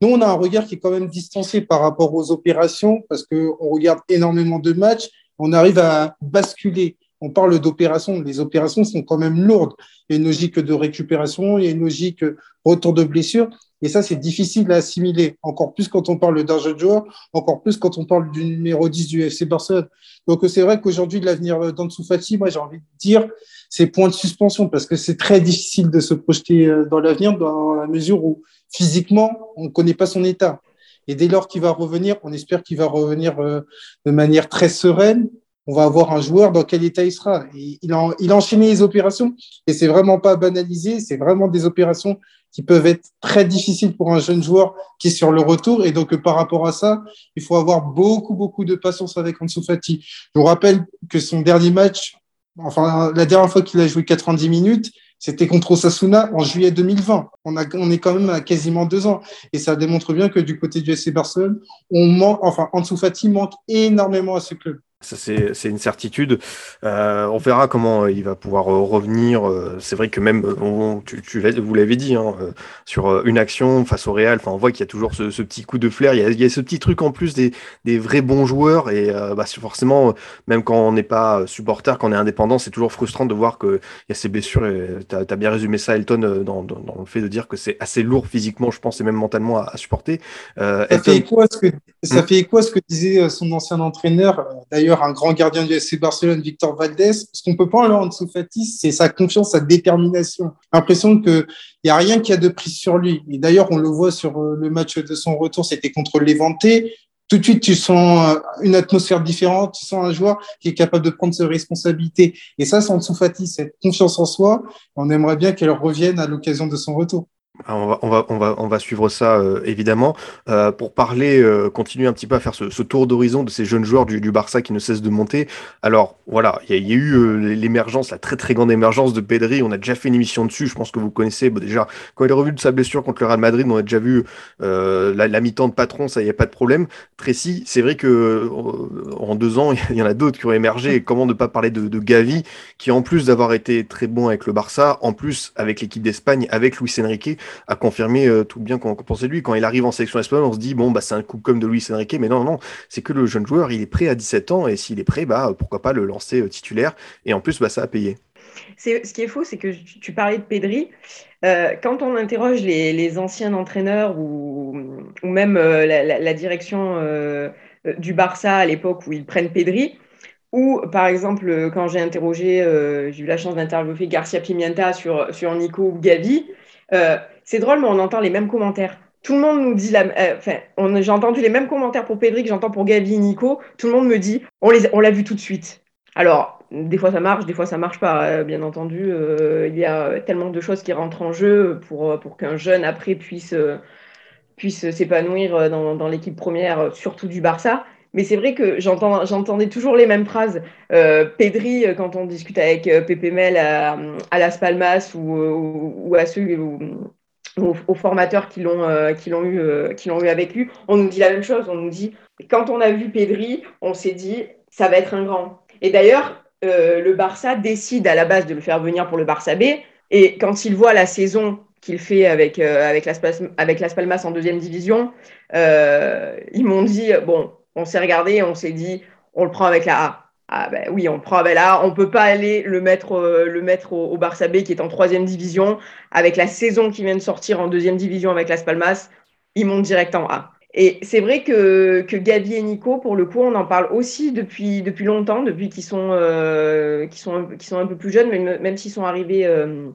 nous, on a un regard qui est quand même distancé par rapport aux opérations parce qu'on regarde énormément de matchs. On arrive à basculer. On parle d'opérations. Les opérations sont quand même lourdes. Il y a une logique de récupération, il y a une logique retour de blessure. Et ça, c'est difficile à assimiler. Encore plus quand on parle d'un jeune joueur, encore plus quand on parle du numéro 10 du FC Barcelone. Donc, c'est vrai qu'aujourd'hui, l'avenir d'Ansu Fati, moi, j'ai envie de dire, c'est point de suspension parce que c'est très difficile de se projeter euh, dans l'avenir dans la mesure où physiquement, on ne connaît pas son état. Et dès lors qu'il va revenir, on espère qu'il va revenir euh, de manière très sereine. On va avoir un joueur dans quel état il sera. il, a, il a enchaîné les opérations et c'est vraiment pas banalisé. C'est vraiment des opérations qui peuvent être très difficiles pour un jeune joueur qui est sur le retour. Et donc, par rapport à ça, il faut avoir beaucoup, beaucoup de patience avec Ansu Fati. Je vous rappelle que son dernier match, enfin, la dernière fois qu'il a joué 90 minutes, c'était contre Osasuna en juillet 2020. On, a, est quand même à quasiment deux ans. Et ça démontre bien que du côté du SC Barcelone, on manque, enfin, manque énormément à ce club. Ça, c'est une certitude. Euh, on verra comment il va pouvoir euh, revenir. Euh, c'est vrai que même, tu, tu vous l'avez dit, hein, sur une action face au Real, on voit qu'il y a toujours ce, ce, petit coup de flair. Il y, a, il y, a, ce petit truc en plus des, des vrais bons joueurs. Et bah, forcément, même quand on n'est pas supporter, quand on est indépendant, c'est toujours frustrant de voir qu'il y a ces blessures. Tu as, bien résumé ça, Elton, dans, dans, dans le fait de dire que c'est assez lourd physiquement, je pense, et même mentalement à, supporter. ça, fait écho à ce que, ça hmm. fait quoi ce que disait son ancien entraîneur, d'ailleurs un grand gardien du FC Barcelone, Victor Valdés. Ce qu'on peut pas enlever en dessous Fati, c'est sa confiance, sa détermination. L'impression qu'il n'y a rien qui a de prise sur lui. Et d'ailleurs, on le voit sur euh, le match de son retour, c'était contre Levante. Tout de suite, tu sens euh, une atmosphère différente, tu sens un joueur qui est capable de prendre ses responsabilités. Et ça, c'est dessous Fati, cette confiance en soi. On aimerait bien qu'elle revienne à l'occasion de son retour. Ah, on va, on, va, on, va, on va suivre ça euh, évidemment. Euh, pour parler, euh, continuer un petit peu à faire ce, ce tour d'horizon de ces jeunes joueurs du, du, Barça qui ne cessent de monter. Alors voilà, il y, a eu l'émergence, la très très grande émergence de Pedri. On a déjà fait une émission dessus. Je pense que vous connaissez déjà quand il est revu de sa blessure contre le Real Madrid. On a déjà vu la, la mi-temps de patron, ça y a pas de problème. Tracy, c'est vrai que en deux ans, il y en a d'autres qui ont émergé. Comment ne pas parler de, de Gavi, qui en plus d'avoir été très bon avec le Barça, en plus avec l'équipe d'Espagne, avec Luis Enrique a confirmé euh, tout bien qu'on pensait de lui. Quand il arrive en sélection espagnole, on se dit, bon, bah, c'est un coup comme de Luis Enrique, mais non, non, c'est que le jeune joueur, il est prêt à 17 ans, et s'il est prêt, bah, pourquoi pas le lancer euh, titulaire, et en plus, bah, ça a payé. Ce qui est faux, c'est que tu parlais de Pedri. Euh, quand on interroge les, anciens entraîneurs ou, ou même la, direction du Barça à l'époque où ils prennent Pedri, Ou, par exemple, quand j'ai interrogé, j'ai eu la chance d'interviewer Garcia Pimienta sur, sur Nico ou Gavi, c'est drôle, mais on entend les mêmes commentaires. Tout le monde nous dit la. Enfin, j'ai entendu les mêmes commentaires pour Pedri que j'entends pour Gavi et Nico. Tout le monde me dit on l'a on vu tout de suite. Alors, des fois ça marche, des fois ça marche pas, euh, bien entendu. Euh, il y a tellement de choses qui rentrent en jeu pour, euh, pour qu'un jeune après puisse, puisse s'épanouir dans, dans l'équipe première, surtout du Barça. Mais c'est vrai que j'entendais toujours les mêmes phrases. Pedri, quand on discute avec Pepe Mel à, à, Las Palmas ou, ou, à ceux, aux, formateurs qui l'ont eu, qui l'ont eu avec lui, on nous dit la même chose. On nous dit, quand on a vu Pedri, on s'est dit, ça va être un grand. Et d'ailleurs, euh, le Barça décide à la base de le faire venir pour le Barça B. Et quand il voit la saison qu'il fait avec, euh, avec, Las avec Las Palmas en deuxième division, euh, ils m'ont dit, bon, on s'est regardé, on s'est dit, on le prend avec la A. Ah ben oui, on prend la A. On ne peut pas aller le mettre, le mettre au, Barça B qui est en troisième division. Avec la saison qui vient de sortir en deuxième division avec Las Palmas, ils montent direct en A. Et c'est vrai que, que Gavi et Nico, pour le coup, on en parle aussi depuis, depuis longtemps, depuis qu'ils sont, euh, sont, sont un peu plus jeunes, même, même s'ils sont, arrivés, euh,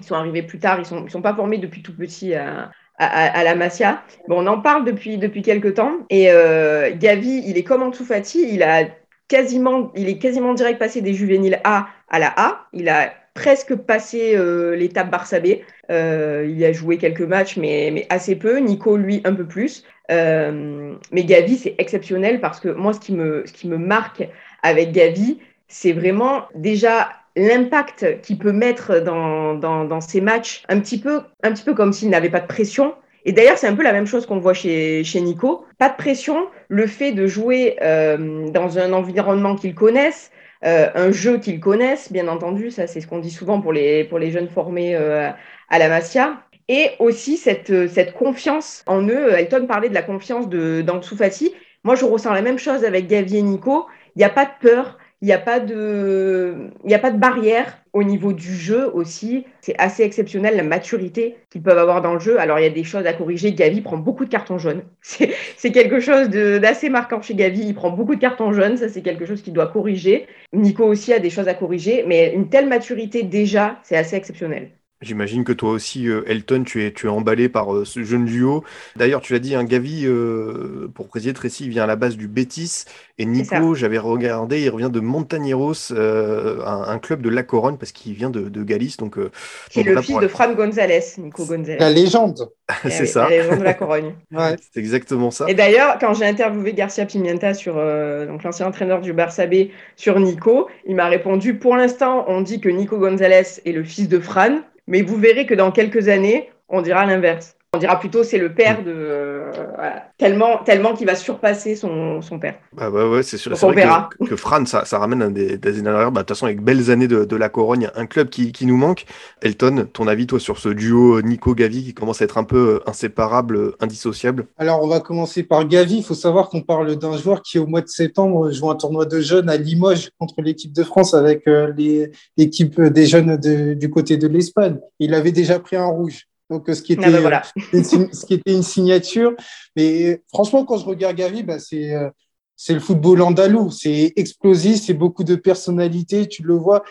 sont arrivés plus tard, ils ne sont, sont pas formés depuis tout petit à, à, la Masia. Bon, on en parle depuis, depuis quelques temps. Et euh, Gavi, il est comme Ansu Fati, il, a quasiment, il est quasiment direct passé des juvéniles A à la A. Il a presque passé euh, l'étape Barça B. Euh, il a joué quelques matchs, mais, assez peu. Nico, lui, un peu plus. Euh, mais Gavi, c'est exceptionnel parce que moi, ce qui me, ce qui me marque avec Gavi, c'est vraiment déjà l'impact qu'il peut mettre dans, dans, dans, ces matchs, un petit peu, un petit peu comme s'il n'avait pas de pression. Et d'ailleurs, c'est un peu la même chose qu'on voit chez, chez Nico. Pas de pression, le fait de jouer euh, dans un environnement qu'ils connaissent, euh, un jeu qu'ils connaissent, bien entendu, ça c'est ce qu'on dit souvent pour les, pour les jeunes formés euh, à la Masia. Et aussi cette, cette confiance en eux. Elton parlait de la confiance d'Ansu Fati. Moi, je ressens la même chose avec Gavi et Nico. Il n'y a pas de peur, il n'y a, pas de, barrière au niveau du jeu aussi. C'est assez exceptionnel la maturité qu'ils peuvent avoir dans le jeu. Alors, il y a des choses à corriger. Gavi prend beaucoup de cartons jaunes. C'est quelque chose d'assez marquant chez Gavi. Il prend beaucoup de cartons jaunes. Ça, c'est quelque chose qu'il doit corriger. Nico aussi a des choses à corriger. Mais une telle maturité, déjà, c'est assez exceptionnel. J'imagine que toi aussi, euh, Elton, tu es, tu es emballé par euh, ce jeune duo. D'ailleurs, tu l'as dit, un hein, Gavi, euh, pour préciser Tracy, il vient à la base du Bétis. Et Nico, j'avais regardé, il revient de Montañeros, un, club de La Corogne, parce qu'il vient de, de Galice. Donc, c'est le fils de Fran González, Nico González. La légende. Eh c'est ça. La légende de La Corogne. ouais. C'est exactement ça. Et d'ailleurs, quand j'ai interviewé Garcia Pimienta, sur donc l'ancien entraîneur du Barça B, sur Nico, il m'a répondu Pour l'instant, on dit que Nico González est le fils de Fran. Mais vous verrez que dans quelques années, on dira l'inverse. On dira plutôt c'est le père de. Euh, tellement tellement qu'il va surpasser son, son père. Bah ouais, ouais c'est sûr. Vrai que, que, Fran, ça, ça ramène des, des années arrière. Bah, de toute façon, avec belles années de, de, la Corogne, un club qui, qui, nous manque. Elton, ton avis, toi, sur ce duo Nico-Gavi qui commence à être un peu inséparable, indissociable? Alors, on va commencer par Gavi. Il faut savoir qu'on parle d'un joueur qui, au mois de septembre, joue un tournoi de jeunes à Limoges contre l'équipe de France avec euh, l'équipe des jeunes de, du côté de l'Espagne. Il avait déjà pris un rouge. Donc, ce qui, était, ah bah une, ce qui était une signature. Mais franchement, quand je regarde Gavi, bah, c'est, euh, c'est le football andalou. C'est explosif, c'est beaucoup de personnalité. Tu le vois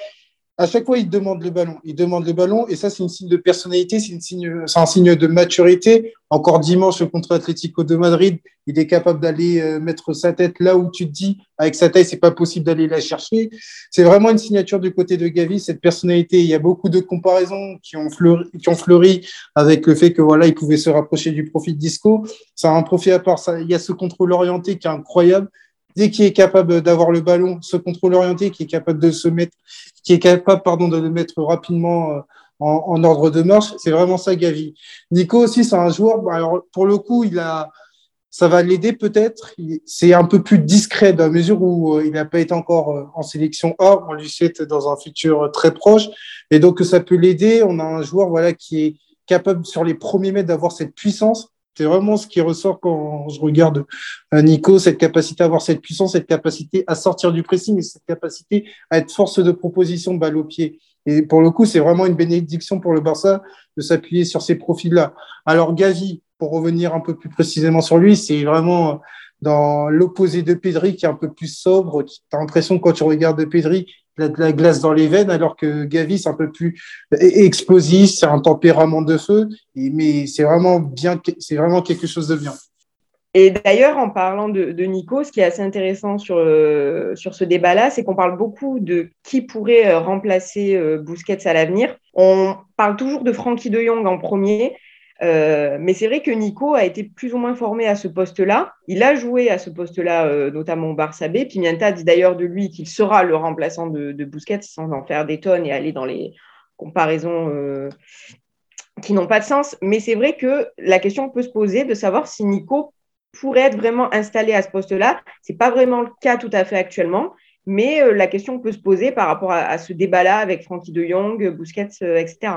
à chaque fois, il demande le ballon. Il demande le ballon et ça, c'est une signe de personnalité, c'est, c'est un signe de maturité. Encore dimanche contre Atlético de Madrid, il est capable d'aller euh, mettre sa tête là où tu te dis, avec sa taille, c'est pas possible d'aller la chercher. C'est vraiment une signature du côté de Gavi, cette personnalité. Il y a beaucoup de comparaisons qui ont fleuri, qui ont fleuri avec le fait que voilà, il pouvait se rapprocher du profil disco. A un profil à part. Ça, il y a ce contrôle orienté qui est incroyable dès qu'il est capable d'avoir le ballon, ce contrôle orienté, qui est capable de se mettre, qui est capable, pardon, de le mettre rapidement euh, en, en ordre de marche, c'est vraiment ça, Gavi. Nico aussi, c'est un joueur, bah, alors, pour le coup, il a, ça va l'aider peut-être. C'est un peu plus discret dans la mesure où euh, il n'a pas été encore euh, en sélection A. On lui souhaite dans un futur très proche. Et donc, ça peut l'aider. On a un joueur, voilà, qui est capable sur les premiers mètres d'avoir cette puissance c'est vraiment ce qui ressort quand je regarde euh, Nico, cette capacité à avoir cette puissance, cette capacité à sortir du pressing et cette capacité à être force de proposition de balle au pied. Et pour le coup, c'est vraiment une bénédiction pour le Barça de s'appuyer sur ces profils-là. Alors Gavi, pour revenir un peu plus précisément sur lui, c'est vraiment dans l'opposé de Pedri, qui est un peu plus sobre. Tu as l'impression, quand tu regardes de la glace dans les veines, alors que Gavi, c'est un peu plus explosif, c'est un tempérament de feu. mais c'est vraiment bien, c'est vraiment quelque chose de bien. Et d'ailleurs, en parlant de, Nico, ce qui est assez intéressant sur, sur ce débat-là, c'est qu'on parle beaucoup de qui pourrait euh, remplacer euh, Busquets à l'avenir. On parle toujours de Frankie de Jong en premier, euh, mais c'est vrai que Nico a été plus ou moins formé à ce poste-là. Il a joué à ce poste-là, notamment au Barça B. Pimienta dit d'ailleurs de lui qu'il sera le remplaçant de, de, Busquets sans en faire des tonnes et aller dans les comparaisons qui n'ont pas de sens. Mais c'est vrai que la question peut se poser de savoir si Nico pourrait être vraiment installé à ce poste-là. Ce n'est pas vraiment le cas tout à fait actuellement, mais euh, la question peut se poser par rapport à, ce débat-là avec Frankie de Jong, Busquets, euh, etc.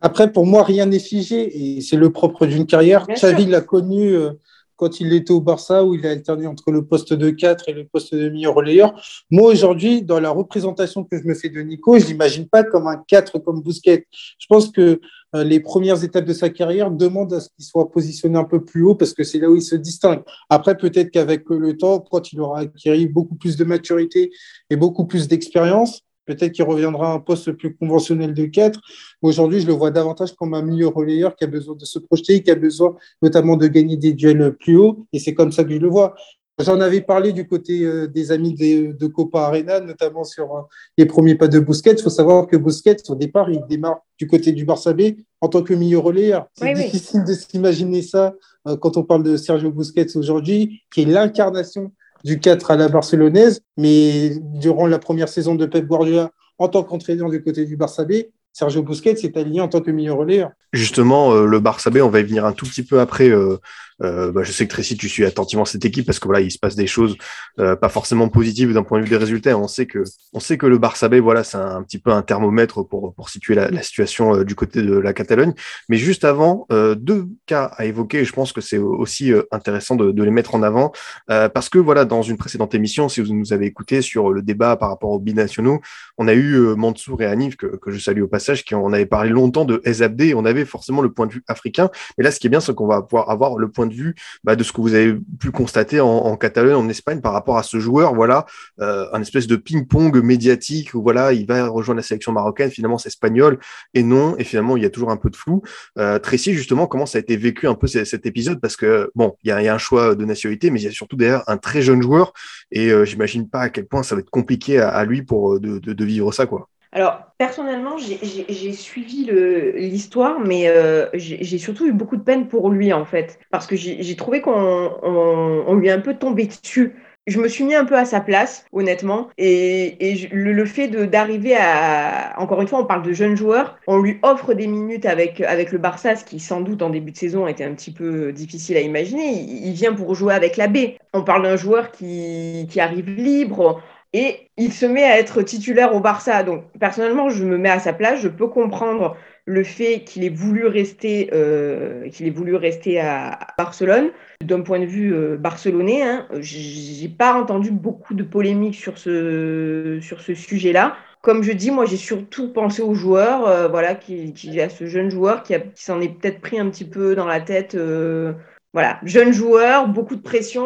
Après, pour moi, rien n'est figé et c'est le propre d'une carrière. Xavi l'a connu euh, quand il était au Barça où il a alterné entre le poste de 4 et le poste de meilleur relayeur. Moi, aujourd'hui, dans la représentation que je me fais de Nico, je l'imagine pas comme un 4 comme Busquets. Je pense que euh, les premières étapes de sa carrière demandent à ce qu'il soit positionné un peu plus haut parce que c'est là où il se distingue. Après, peut-être qu'avec le temps, quand il aura acquis beaucoup plus de maturité et beaucoup plus d'expérience, peut-être qu'il reviendra à un poste plus conventionnel de 4. Aujourd'hui, je le vois davantage comme un milieu relayeur qui a besoin de se projeter, qui a besoin notamment de gagner des duels plus hauts. Et c'est comme ça que je le vois. J'en avais parlé du côté euh, des amis de, Copa Arena, notamment sur euh, les premiers pas de Busquets. Il faut savoir que Busquets, au départ, il démarre du côté du Barça B en tant que milieu relayeur. C'est difficile de s'imaginer ça euh, quand on parle de Sergio Busquets aujourd'hui, qui est l'incarnation du 4 à la barcelonaise. Mais durant la première saison de Pep Guardiola, en tant qu'entraîneur du côté du Barça B, Sergio Busquets s'est aligné en tant que milieu relayeur. Justement, le Barça B, on va y venir un tout petit peu après euh, bah, je sais que Tracy, tu suis attentivement cette équipe parce que voilà, il se passe des choses euh, pas forcément positives d'un point de vue des résultats. On sait que, on sait que le Barça B, voilà, c'est un, petit peu un thermomètre pour, pour situer la, situation euh, du côté de la Catalogne. Mais juste avant, euh, deux cas à évoquer. Je pense que c'est aussi intéressant de, les mettre en avant parce que voilà, dans une précédente émission, si vous nous avez écouté sur le débat par rapport aux binationaux, on a eu Mansour et Anif que, que je salue au passage, qui on avait parlé longtemps de SABD. On avait forcément le point de vue africain. Mais là, ce qui est bien, c'est qu'on va pouvoir avoir le point de vue bah, de ce que vous avez pu constater en, Catalogne, en Espagne, par rapport à ce joueur, voilà, euh, un espèce de ping-pong médiatique où voilà, il va rejoindre la sélection marocaine, finalement c'est espagnol et non, et finalement il y a toujours un peu de flou. Euh, Tracy, justement, comment ça a été vécu un peu cet épisode? Parce que bon, il y a, un choix de nationalité, mais il y a surtout derrière un très jeune joueur et euh, j'imagine pas à quel point ça va être compliqué à, lui pour euh, de vivre ça, quoi. Alors, personnellement, j'ai suivi l'histoire, mais euh, j'ai surtout eu beaucoup de peine pour lui, en fait, parce que j'ai trouvé qu'on lui a un peu tombé dessus. Je me suis mis un peu à sa place, honnêtement, et, le, fait d'arriver à... Encore une fois, on parle de jeunes joueurs, on lui offre des minutes avec, avec le Barça, ce qui sans doute en début de saison était un petit peu difficile à imaginer. Il, vient pour jouer avec la B. On parle d'un joueur qui, qui arrive libre et il se met à être titulaire au Barça. Donc, personnellement, je me mets à sa place. Je peux comprendre le fait qu'il ait voulu rester, euh, qu'il ait voulu rester à, Barcelone. D'un point de vue euh, barcelonais, hein, j'ai pas entendu beaucoup de polémiques sur ce, sur ce sujet-là. Comme je dis, moi, j'ai surtout pensé aux joueurs, euh, voilà, qui, qui, à ce jeune joueur qui, qui s'en est peut-être pris un petit peu dans la tête. Euh, voilà, jeune joueur, beaucoup de pression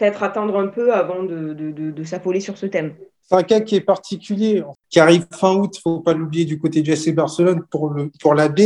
peut-être attendre un peu avant de, de, s'affoler sur ce thème. C'est un cas qui est particulier, qui arrive fin août, il ne faut pas l'oublier, du côté du SC Barcelone pour, le, la B,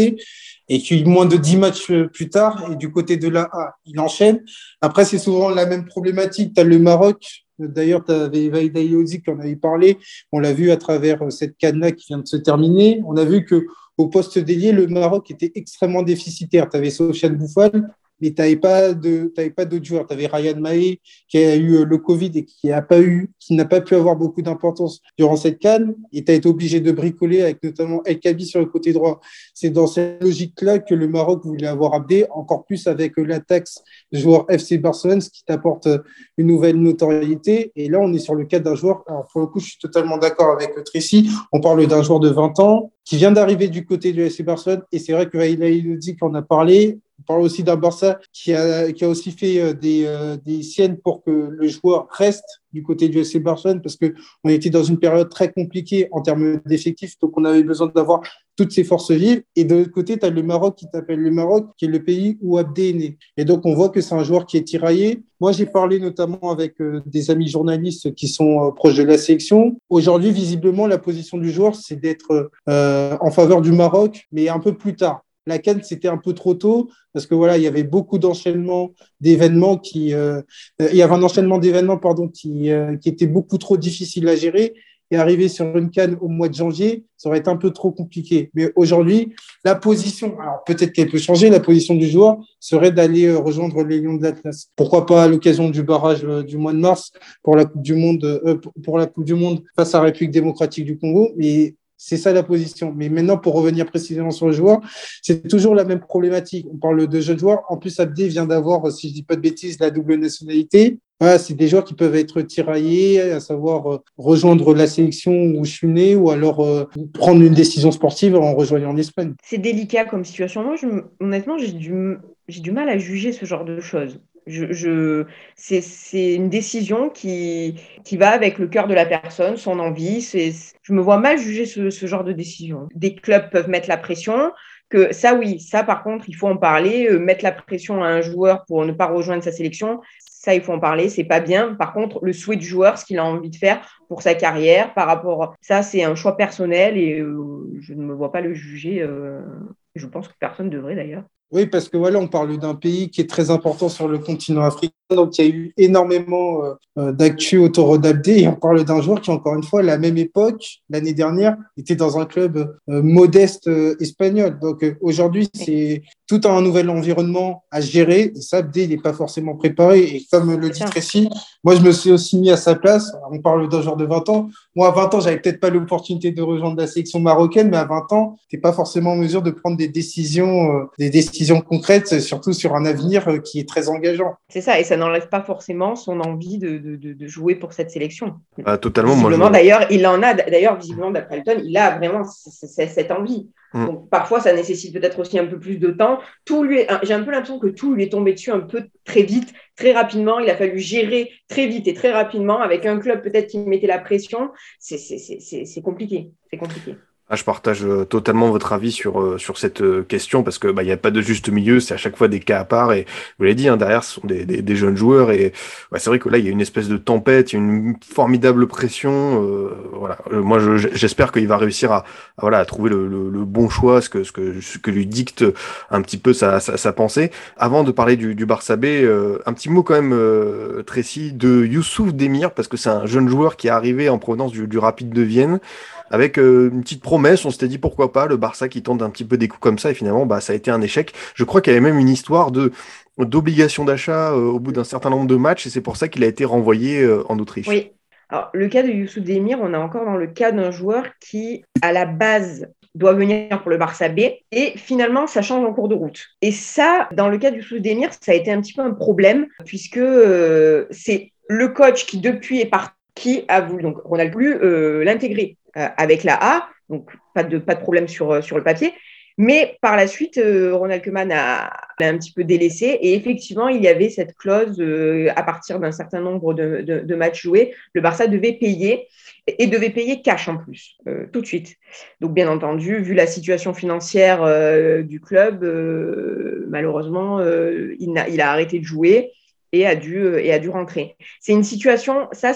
et qui, moins de 10 matchs plus tard, et du côté de la A, il enchaîne. Après, c'est souvent la même problématique. Tu as le Maroc, D'ailleurs, tu avais Vaïda qui en avait parlé. On l'a vu à travers cette cadenas qui vient de se terminer. On a vu que au poste délié, le Maroc était extrêmement déficitaire. Tu avais Sofiane Bouffal, mais tu n'avais pas d'autres joueurs. Tu avais Ryan Mahé qui a eu euh, le Covid et qui n'a pas pu avoir beaucoup d'importance durant cette canne. Et tu as été obligé de bricoler avec notamment El Kabi sur le côté droit. C'est dans cette logique-là que le Maroc voulait avoir Abdé, encore plus avec euh, l'attaque joueur FC Barcelone, ce qui t'apporte euh, une nouvelle notoriété. Et là, on est sur le cas d'un joueur. Alors, pour le coup, je suis totalement d'accord avec Tracy. On parle d'un joueur de 20 ans qui vient d'arriver du côté du FC Barcelone. Et c'est vrai que Vaïla dit qu'on a parlé On parle aussi d'un Barça qui a, qui a aussi fait euh, des, euh, des siennes pour que le joueur reste du côté du FC Barcelone parce qu'on était dans une période très compliquée en termes d'effectifs, donc on avait besoin d'avoir toutes ces forces vives. Et de l'autre côté, tu as le Maroc qui t'appelle le Maroc, qui est le pays où Abdé est né. Et donc, on voit que c'est un joueur qui est tiraillé. Moi, j'ai parlé notamment avec euh, des amis journalistes qui sont proches de la sélection. Aujourd'hui, visiblement, la position du joueur, c'est d'être euh, en faveur du Maroc, mais un peu plus tard. La Cannes, c'était un peu trop tôt parce que voilà, il y avait beaucoup d'enchaînements d'événements qui, il y avait un enchaînement d'événements pardon qui, qui était beaucoup trop difficile à gérer et arriver sur une canne au mois de janvier, ça aurait été un peu trop compliqué. Mais aujourd'hui, la position, alors peut-être qu'elle peut changer, la position du joueur serait d'aller euh, rejoindre les Lions de l'Atlas. Pourquoi pas à l'occasion du barrage euh, du mois de mars pour la Coupe du Monde, euh, pour la Coupe du Monde face à la République démocratique du Congo. C'est ça la position. Mais maintenant, pour revenir précisément sur le joueur, c'est toujours la même problématique. On parle de jeunes joueurs. En plus, Abdé vient d'avoir, si je dis pas de bêtises, la double nationalité. Voilà, c'est des joueurs qui peuvent être tiraillés, à savoir euh, rejoindre la sélection où je suis né ou alors euh, prendre une décision sportive en rejoignant l'Espagne. C'est délicat comme situation. Moi, honnêtement, j'ai du, j'ai du mal à juger ce genre de choses. C'est une décision qui, qui va avec le cœur de la personne, son envie. Je me vois mal juger ce, ce, genre de décision. Des clubs peuvent mettre la pression. Que ça, oui, ça, par contre, il faut en parler. Euh, mettre la pression à un joueur pour ne pas rejoindre sa sélection, ça, il faut en parler. C'est pas bien. Par contre, le souhait du joueur, ce qu'il a envie de faire pour sa carrière, par rapport, ça, c'est un choix personnel et euh, je ne me vois pas le juger. Euh, je pense que personne devrait d'ailleurs. Oui, parce que voilà, on parle d'un pays qui est très important sur le continent africain, donc il y a eu énormément euh, euh, d'actu autour d'Abdé, et on parle d'un joueur qui, encore une fois, à la même époque, l'année dernière, était dans un club euh, modeste espagnol. Donc aujourd'hui, c'est tout un nouvel environnement à gérer, et ça, Abdé, il n'est pas forcément préparé, et comme le dit Tracy, moi, je me suis aussi mis à sa place, on parle d'un joueur de 20 ans, moi, à 20 ans, j'avais peut-être pas l'opportunité de rejoindre la sélection marocaine, mais à 20 ans, tu n'es pas forcément en mesure de prendre des décisions, des décisions concrète, surtout sur un avenir euh, qui est très engageant. C'est ça, et ça n'enlève pas forcément son envie de, de, jouer pour cette sélection. Ah, totalement. Visiblement, d'ailleurs, il en a, d'ailleurs, visiblement, d'après Elton, il a vraiment cette envie. Mm. Donc, parfois, ça nécessite peut-être aussi un peu plus de temps. Tout lui, j'ai un peu l'impression que tout lui est tombé dessus un peu très vite, très rapidement. Il a fallu gérer très vite et très rapidement avec un club peut-être qui mettait la pression. C'est compliqué. C'est compliqué. Ah, je partage euh, totalement votre avis sur, euh, sur cette euh, question parce que bah, il n'y a pas de juste milieu, c'est à chaque fois des cas à part et vous l'avez dit hein, derrière ce sont des, des, des jeunes joueurs et ouais, c'est vrai que là il y a une espèce de tempête, une formidable pression. Euh, voilà, moi j'espère qu'il va réussir à, voilà à trouver le, le, le, bon choix, ce que ce que ce que lui dicte un petit peu sa, sa, sa pensée. Avant de parler du, du Barça B, un petit mot quand même euh, Tracy de Youssouf Demir parce que c'est un jeune joueur qui est arrivé en provenance du, du Rapide de Vienne avec euh, une petite promesse. On s'était dit pourquoi pas le Barça qui tente un petit peu des coups comme ça et finalement bah ça a été un échec. Je crois qu'il y avait même une histoire de d'obligation d'achat euh, au bout d'un certain nombre de matchs et c'est pour ça qu'il a été renvoyé euh, en Autriche. Oui. Alors, le cas de Youssouf Demir, on est encore dans le cas d'un joueur qui, à la base, doit venir pour le Barça B et finalement, ça change en cours de route. Et ça, dans le cas de Youssouf Demir, ça a été un petit peu un problème puisque c'est le coach qui, depuis, est parti qui a voulu, donc Ronald voulu l'intégrer euh, avec la A, donc pas de, pas de problème sur, euh, sur le papier. Mais par la suite, euh, Ronald Koeman a, un petit peu délaissé et effectivement, il y avait cette clause à partir d'un certain nombre de, de, matchs joués, le Barça devait payer et devait payer cash en plus, tout de suite. Donc bien entendu, vu la situation financière du club, malheureusement, il, a, il a arrêté de jouer et a dû, euh, et a dû rentrer. C'est une situation, ça,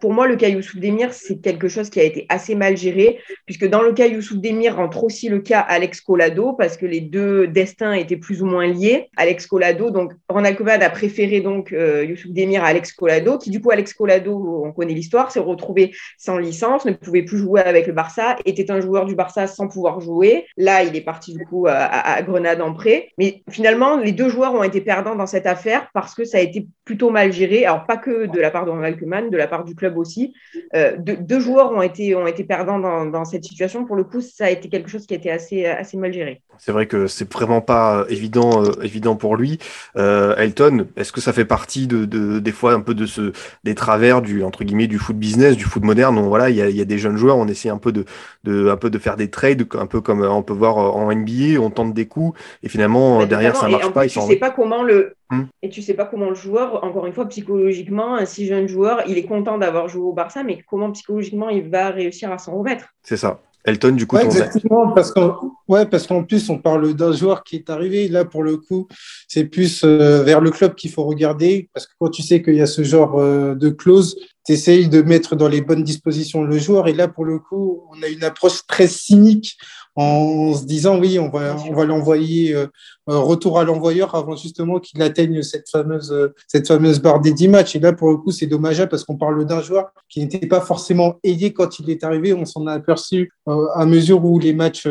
pour moi, le cas Youssouf Demir, c'est quelque chose qui a été assez mal géré, puisque dans le cas Youssouf Demir rentre aussi le cas Alex Colado, parce que les deux destins étaient plus ou moins liés. Alex Colado, donc Ronald a préféré donc euh, Demir à Alex Colado, qui du coup, Alex Colado, on connaît l'histoire, s'est retrouvé sans licence, ne pouvait plus jouer avec le Barça, était un joueur du Barça sans pouvoir jouer. Là, il est parti du coup à, à Grenade en prêt. Mais finalement, les deux joueurs ont été perdants dans cette affaire parce que ça a été été plutôt mal géré. Alors, pas que de la part de Ronald Koeman, de la part du club aussi. Euh, deux, joueurs ont été, ont été perdants dans, cette situation. Pour le coup, ça a été quelque chose qui a été assez, assez mal géré. C'est vrai que c'est vraiment pas évident, euh, évident pour lui. Euh, Elton, est-ce que ça fait partie de, de, des fois un peu de ce, des travers du, entre guillemets, du foot business, du foot moderne? On, voilà, il y a, y a, des jeunes joueurs, on essaie un peu de, de, un peu de faire des trades, un peu comme on peut voir en NBA, on tente des coups et finalement, derrière, ça marche pas. tu sais pas comment le, hmm. et tu sais pas comment le joueur, encore une fois, psychologiquement, un si jeune joueur, il est content d'avoir joué au Barça, mais comment psychologiquement il va réussir à s'en remettre? C'est ça. Elton, du coup, exactement, parce qu'en ouais, parce qu'en plus, on parle d'un joueur qui est arrivé. Là, pour le coup, c'est plus euh, vers le club qu'il faut regarder, parce que quand tu sais qu'il y a ce genre euh, de clause, tu essayes de mettre dans les bonnes dispositions le joueur. Et là, pour le coup, on a une approche très cynique en se disant oui, on va, on va l'envoyer euh, euh, retour à l'envoyeur avant justement qu'il atteigne cette fameuse, euh, cette fameuse barre des 10 matchs. Et là, pour le coup, c'est dommageable parce qu'on parle d'un joueur qui n'était pas forcément aidé quand il est arrivé. On s'en a aperçu à mesure où les matchs,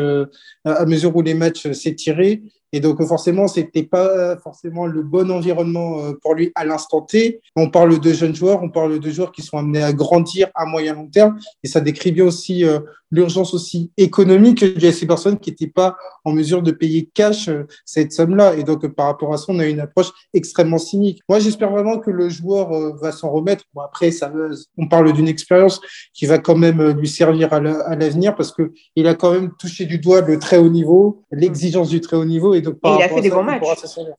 à mesure où les matchs s'étiraient. Et donc, forcément, c'était pas forcément le bon environnement euh, pour lui à l'instant T. On parle de jeunes joueurs, on parle de joueurs qui sont amenés à grandir à moyen long terme. Et ça décrit bien aussi euh, l'urgence aussi économique de ces personnes qui n'étaient pas en mesure de payer cash euh, cette somme-là. Et donc, par rapport à ça, on a une approche extrêmement cynique. Moi, j'espère vraiment que le joueur va s'en remettre. Bon, après, ça, on parle d'une expérience qui va quand même lui servir à l'avenir parce que il a quand même touché du doigt le très haut niveau, l'exigence du très haut niveau il a fait des bons matchs.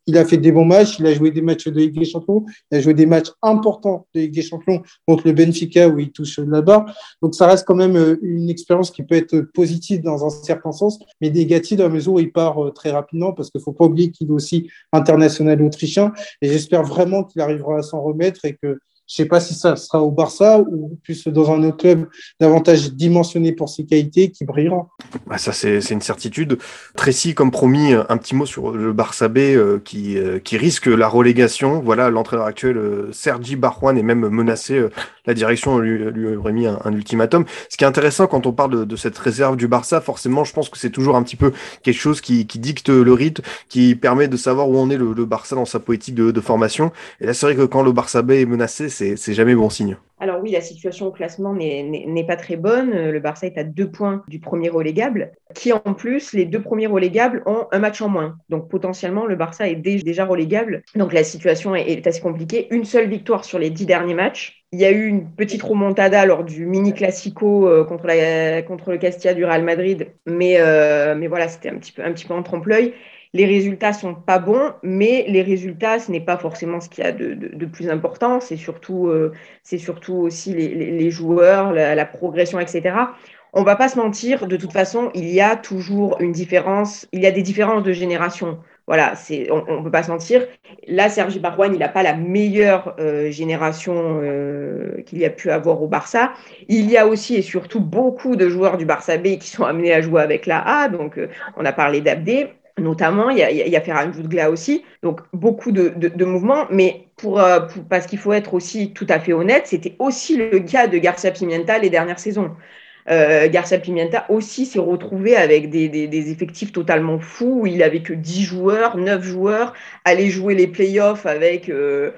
Il a fait des bons matchs. Il a joué des matchs de Ligue des Champions. Il a joué des matchs importants de Ligue des Champions contre le Benfica où il touche la barre. Donc ça reste quand même euh, une expérience qui peut être positive dans un certain sens, mais négative dans la mesure où il part euh, très rapidement parce qu'il faut pas oublier qu'il est aussi international autrichien. Et j'espère vraiment qu'il arrivera à s'en remettre et que je sais pas si ça sera au Barça ou plus dans un autre club davantage dimensionné pour ses qualités qui brillera. Bah ça, c'est une certitude. Tracy, comme promis, un petit mot sur le Barça B euh, qui, euh, qui risque la relégation. Voilà, l'entraîneur actuel, euh, Sergi Barjuan, est même menacé. la direction lui, aurait mis un, ultimatum. Ce qui est intéressant quand on parle de, cette réserve du Barça, forcément, je pense que c'est toujours un petit peu quelque chose qui, dicte le rythme, qui permet de savoir où on est le, le Barça dans sa politique de, de formation. Et là, c'est vrai que quand le Barça B est menacé, c'est jamais bon signe. Alors oui, la situation au classement n'est pas très bonne. Le Barça est à deux points du premier relégable, qui en plus, les deux premiers relégables ont un match en moins. Donc potentiellement, le Barça est déjà relégable. Donc la situation est, assez compliquée. Une seule victoire sur les dix derniers matchs. Il y a eu une petite remontada lors du mini classico euh, contre, le Castilla du Real Madrid, mais, euh, mais voilà, c'était un petit peu, un petit peu en trompe-l'œil les résultats sont pas bons, mais les résultats, ce n'est pas forcément ce qu'il y a de, plus important. C'est surtout, euh, surtout aussi les, joueurs, la, progression, etc. On va pas se mentir, de toute façon, il y a toujours une différence, il y a des différences de génération. Voilà, c'est, on ne peut pas se mentir. Là, Sergi Barouane, il n'a pas la meilleure euh, génération euh, qu'il y a pu avoir au Barça. Il y a aussi et surtout beaucoup de joueurs du Barça B qui sont amenés à jouer avec la A. Donc, on a parlé d'Abdé notamment. Il y a, il y a aussi. Donc, beaucoup de, de, mouvements. Mais pour, euh, parce qu'il faut être aussi tout à fait honnête, c'était aussi le cas de Garcia Pimienta les dernières saisons. Euh, Garcia Pimienta aussi s'est retrouvé avec des, des, effectifs totalement fous où il avait que 10 joueurs, 9 joueurs, aller jouer les playoffs avec euh,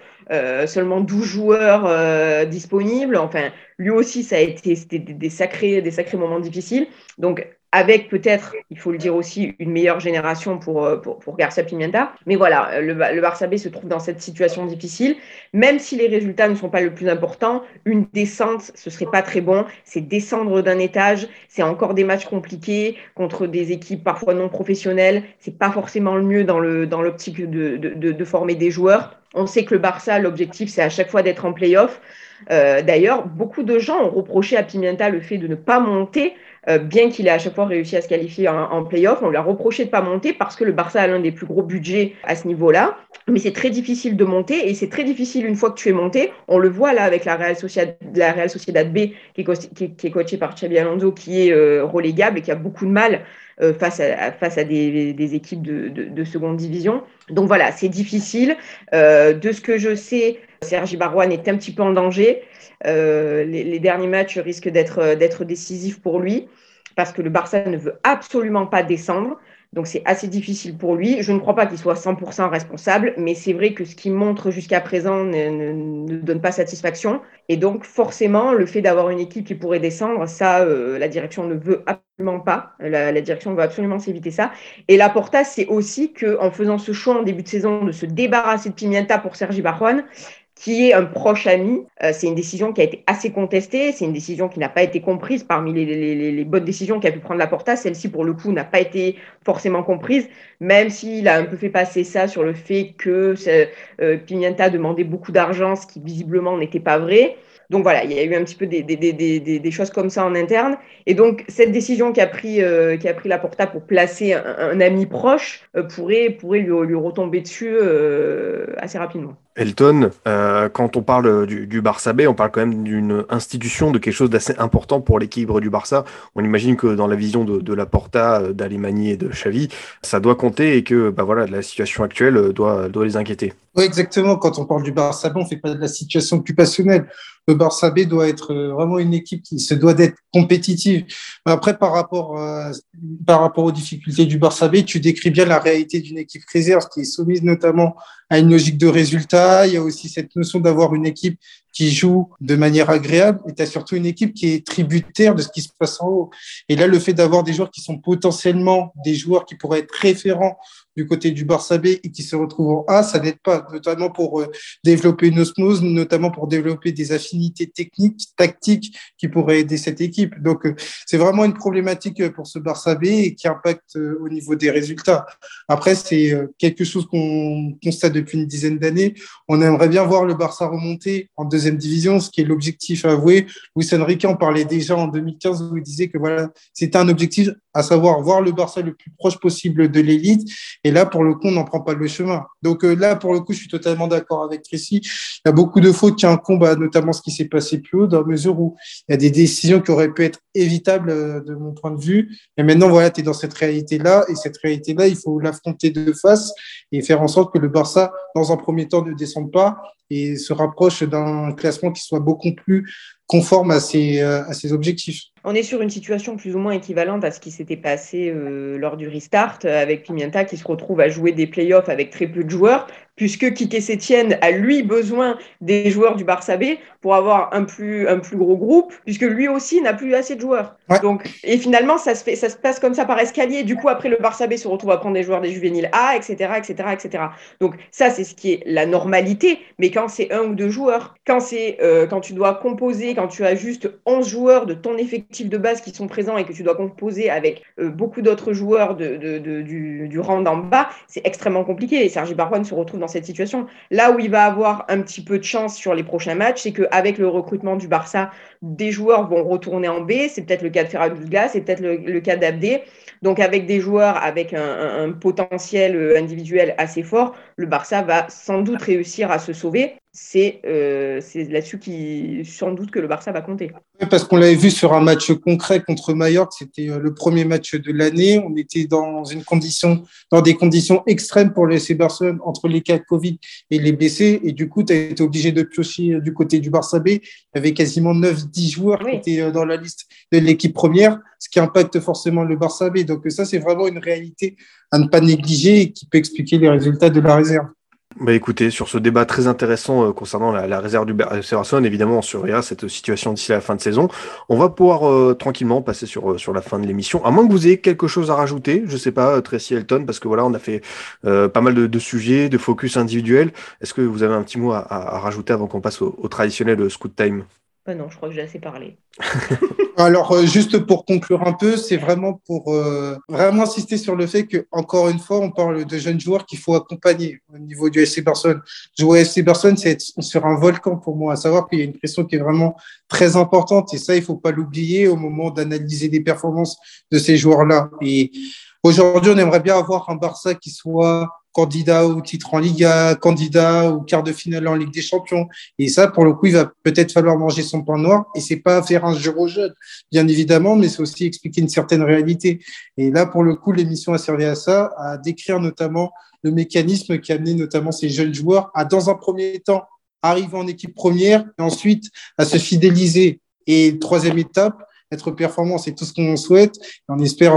seulement 12 joueurs disponibles. Enfin, lui aussi, ça a été des, des, sacrés, des sacrés moments difficiles. Donc, avec peut-être, il faut le dire aussi, une meilleure génération pour, euh, pour, Garcia Pimienta. Mais voilà, le, Barça B se trouve dans cette situation difficile. Même si les résultats ne sont pas le plus important, une descente, ce serait pas très bon. C'est descendre d'un étage, c'est encore des matchs compliqués contre des équipes parfois non professionnelles. C'est pas forcément le mieux dans le dans l'optique de, de, de, former des joueurs. On sait que le Barça, l'objectif, c'est à chaque fois d'être en playoff. Euh, D'ailleurs, beaucoup de gens ont reproché à Pimienta le fait de ne pas monter euh, bien qu'il ait à chaque fois réussi à se qualifier en, en playoff, on lui a reproché de pas monter parce que le Barça a l'un des plus gros budgets à ce niveau-là. Mais c'est très difficile de monter et c'est très difficile une fois que tu es monté. On le voit là avec la Real Sociedad, B qui est, coachée par Xabi Alonso, qui est euh, relégable et qui a beaucoup de mal euh, face à, des, équipes de, de, de, seconde division. Donc voilà, c'est difficile. De ce que je sais, Sergi Barouane est un petit peu en danger. Euh, les, derniers matchs risquent d'être décisifs pour lui parce que le Barça ne veut absolument pas descendre. Donc c'est assez difficile pour lui. Je ne crois pas qu'il soit 100% responsable, mais c'est vrai que ce qu'il montre jusqu'à présent ne, ne, donne pas satisfaction. Et donc forcément, le fait d'avoir une équipe qui pourrait descendre, ça, euh, la direction ne veut absolument pas. La, direction veut absolument s'éviter ça. Et la Porta, c'est aussi qu'en faisant ce choix en début de saison de se débarrasser de Pimienta pour Sergi Barjuan, qui est un proche ami. Euh, c'est une décision qui a été assez contestée, c'est une décision qui n'a pas été comprise parmi les, les, les bonnes décisions qu'a pu prendre la Porta. Celle-ci, pour le coup, n'a pas été forcément comprise, même s'il a un peu fait passer ça sur le fait que euh, Pimienta demandait beaucoup d'argent, ce qui visiblement n'était pas vrai. Donc voilà, il y a eu un petit peu des, des, des, des choses comme ça en interne. Et donc, cette décision qu'a pris, euh, qu pris la Porta pour placer un, un ami proche euh, pourrait, pourrait lui, lui, retomber dessus euh, assez rapidement. Elton, euh, quand on parle du, Barça B, on parle quand même d'une institution, de quelque chose d'assez important pour l'équilibre du Barça. On imagine que dans la vision de, la Porta, d'Alemani et de Xavi, ça doit compter et que bah voilà, la situation actuelle doit, doit les inquiéter. Oui, exactement. Quand on parle du Barça B, on ne fait pas de la situation occupationnelle. Le Barça B doit être vraiment une équipe qui se doit d'être compétitive. Après, par rapport, euh, par rapport aux difficultés du Barça B, tu décris bien la réalité d'une équipe réserve qui est soumise notamment à une logique de Il y a aussi cette notion d'avoir une équipe qui joue de manière agréable et tu as surtout une équipe qui est tributaire de ce qui se passe en haut. Et là, le fait d'avoir des joueurs qui sont potentiellement des joueurs qui pourraient être référents du côté du Barça B et qui se retrouvent en A, ça n'aide pas, notamment pour euh, développer une osmose, notamment pour développer des affinités techniques, tactiques qui pourraient aider cette équipe. Donc, euh, c'est vraiment une problématique pour ce Barça B et qui impacte euh, au niveau des résultats. Après, c'est quelque chose qu'on constate depuis une dizaine d'années. On aimerait bien voir le Barça remonter en deuxième division, ce qui est l'objectif avoué. Luis Enrique en parlait déjà en 2015 où il disait que voilà, c'était un objectif à savoir voir le Barça le plus proche possible de l'élite. Et là, pour le coup, on n'en prend pas le chemin. Donc euh, là, pour le coup, je suis totalement d'accord avec Tracy. Il y a beaucoup de fautes qui incombent à notamment ce qui s'est passé plus haut, dans la mesure où il y a des décisions qui auraient pu être évitables euh, de mon point de vue. Et maintenant, voilà, tu es dans cette réalité-là. Et cette réalité-là, il faut l'affronter de face et faire en sorte que le Barça, dans un premier temps, ne descende pas et se rapproche d'un classement qui soit beaucoup plus conforme à ses, à ses objectifs. On est sur une situation plus ou moins équivalente à ce qui s'était passé euh, lors du restart avec Pimienta qui se retrouve à jouer des playoffs avec très peu de joueurs, puisque Kike Sétienne a lui besoin des joueurs du Barça B pour avoir un plus, un plus gros groupe, puisque lui aussi n'a plus assez de joueurs. Ouais. Donc, et finalement, ça se, fait, ça se passe comme ça par escalier. Du coup, après, le Barça B se retrouve à prendre des joueurs des juvéniles A, etc., etc., etc. Donc, ça, c'est ce qui est la normalité. Mais quand c'est un ou deux joueurs, quand, c'est, euh, quand tu dois composer, quand tu as juste 11 joueurs de ton effectif de base qui sont présents et que tu dois composer avec euh, beaucoup d'autres joueurs de, de, de, du, du rang d'en bas, c'est extrêmement compliqué. Et Sergi Barjuan se retrouve dans cette situation. Là où il va avoir un petit peu de chance sur les prochains matchs, c'est qu'avec le recrutement du Barça, des joueurs vont retourner en B. C'est peut-être le cas de Ferragutga, c'est peut-être le, cas d'Abdé. Donc avec des joueurs avec un, potentiel individuel assez fort, le Barça va sans doute réussir à se sauver. C'est euh, là-dessus qui sans doute que le Barça va compter. Oui, parce qu'on l'avait vu sur un match concret contre Mallorca, c'était le premier match de l'année. On était dans une condition, dans des conditions extrêmes pour laisser Barcelone entre les cas de Covid et les blessés. Et du coup, tu as été obligé de piocher du côté du Barça B. Il y avait quasiment 9-10 joueurs oui. qui étaient dans la liste de l'équipe première, ce qui impacte forcément le Barça B. Donc ça, c'est vraiment une réalité à ne pas négliger et qui peut expliquer les résultats de la réserve. Bah écoutez, sur ce débat très intéressant euh, concernant la, réserve du Barcelone, évidemment, on surveillera cette situation d'ici la fin de saison. On va pouvoir euh, tranquillement passer sur, sur la fin de l'émission, à moins que vous ayez quelque chose à rajouter, je sais pas, Tracy Elton, parce que voilà, on a fait euh, pas mal de, sujets, de focus individuels. Est-ce que vous avez un petit mot à, rajouter avant qu'on passe au traditionnel Scoot Time? Bah non, je crois que j'ai assez parlé. Alors, euh, juste pour conclure un peu, c'est vraiment pour euh, vraiment insister sur le fait que, encore une fois, on parle de jeunes joueurs qu'il faut accompagner au niveau du FC Barcelone. Jouer au FC Barcelone, c'est être sur un volcan pour moi, à savoir qu'il y a une pression qui est vraiment très importante et ça, il faut pas l'oublier au moment d'analyser les performances de ces joueurs-là. Et aujourd'hui, on aimerait bien avoir un Barça qui soit candidat au titre en Liga, candidat au quart de finale en Ligue des Champions. Et ça, pour le coup, il va peut-être falloir manger son pain noir. Et c'est pas faire un jeu aux jeunes, bien évidemment, mais c'est aussi expliquer une certaine réalité. Et là, pour le coup, l'émission a servi à ça, à décrire notamment le mécanisme qui a amené notamment ces jeunes joueurs à, dans un premier temps, arriver en équipe première, et ensuite à se fidéliser. Et troisième étape, être performant. C'est tout ce qu'on souhaite. on espère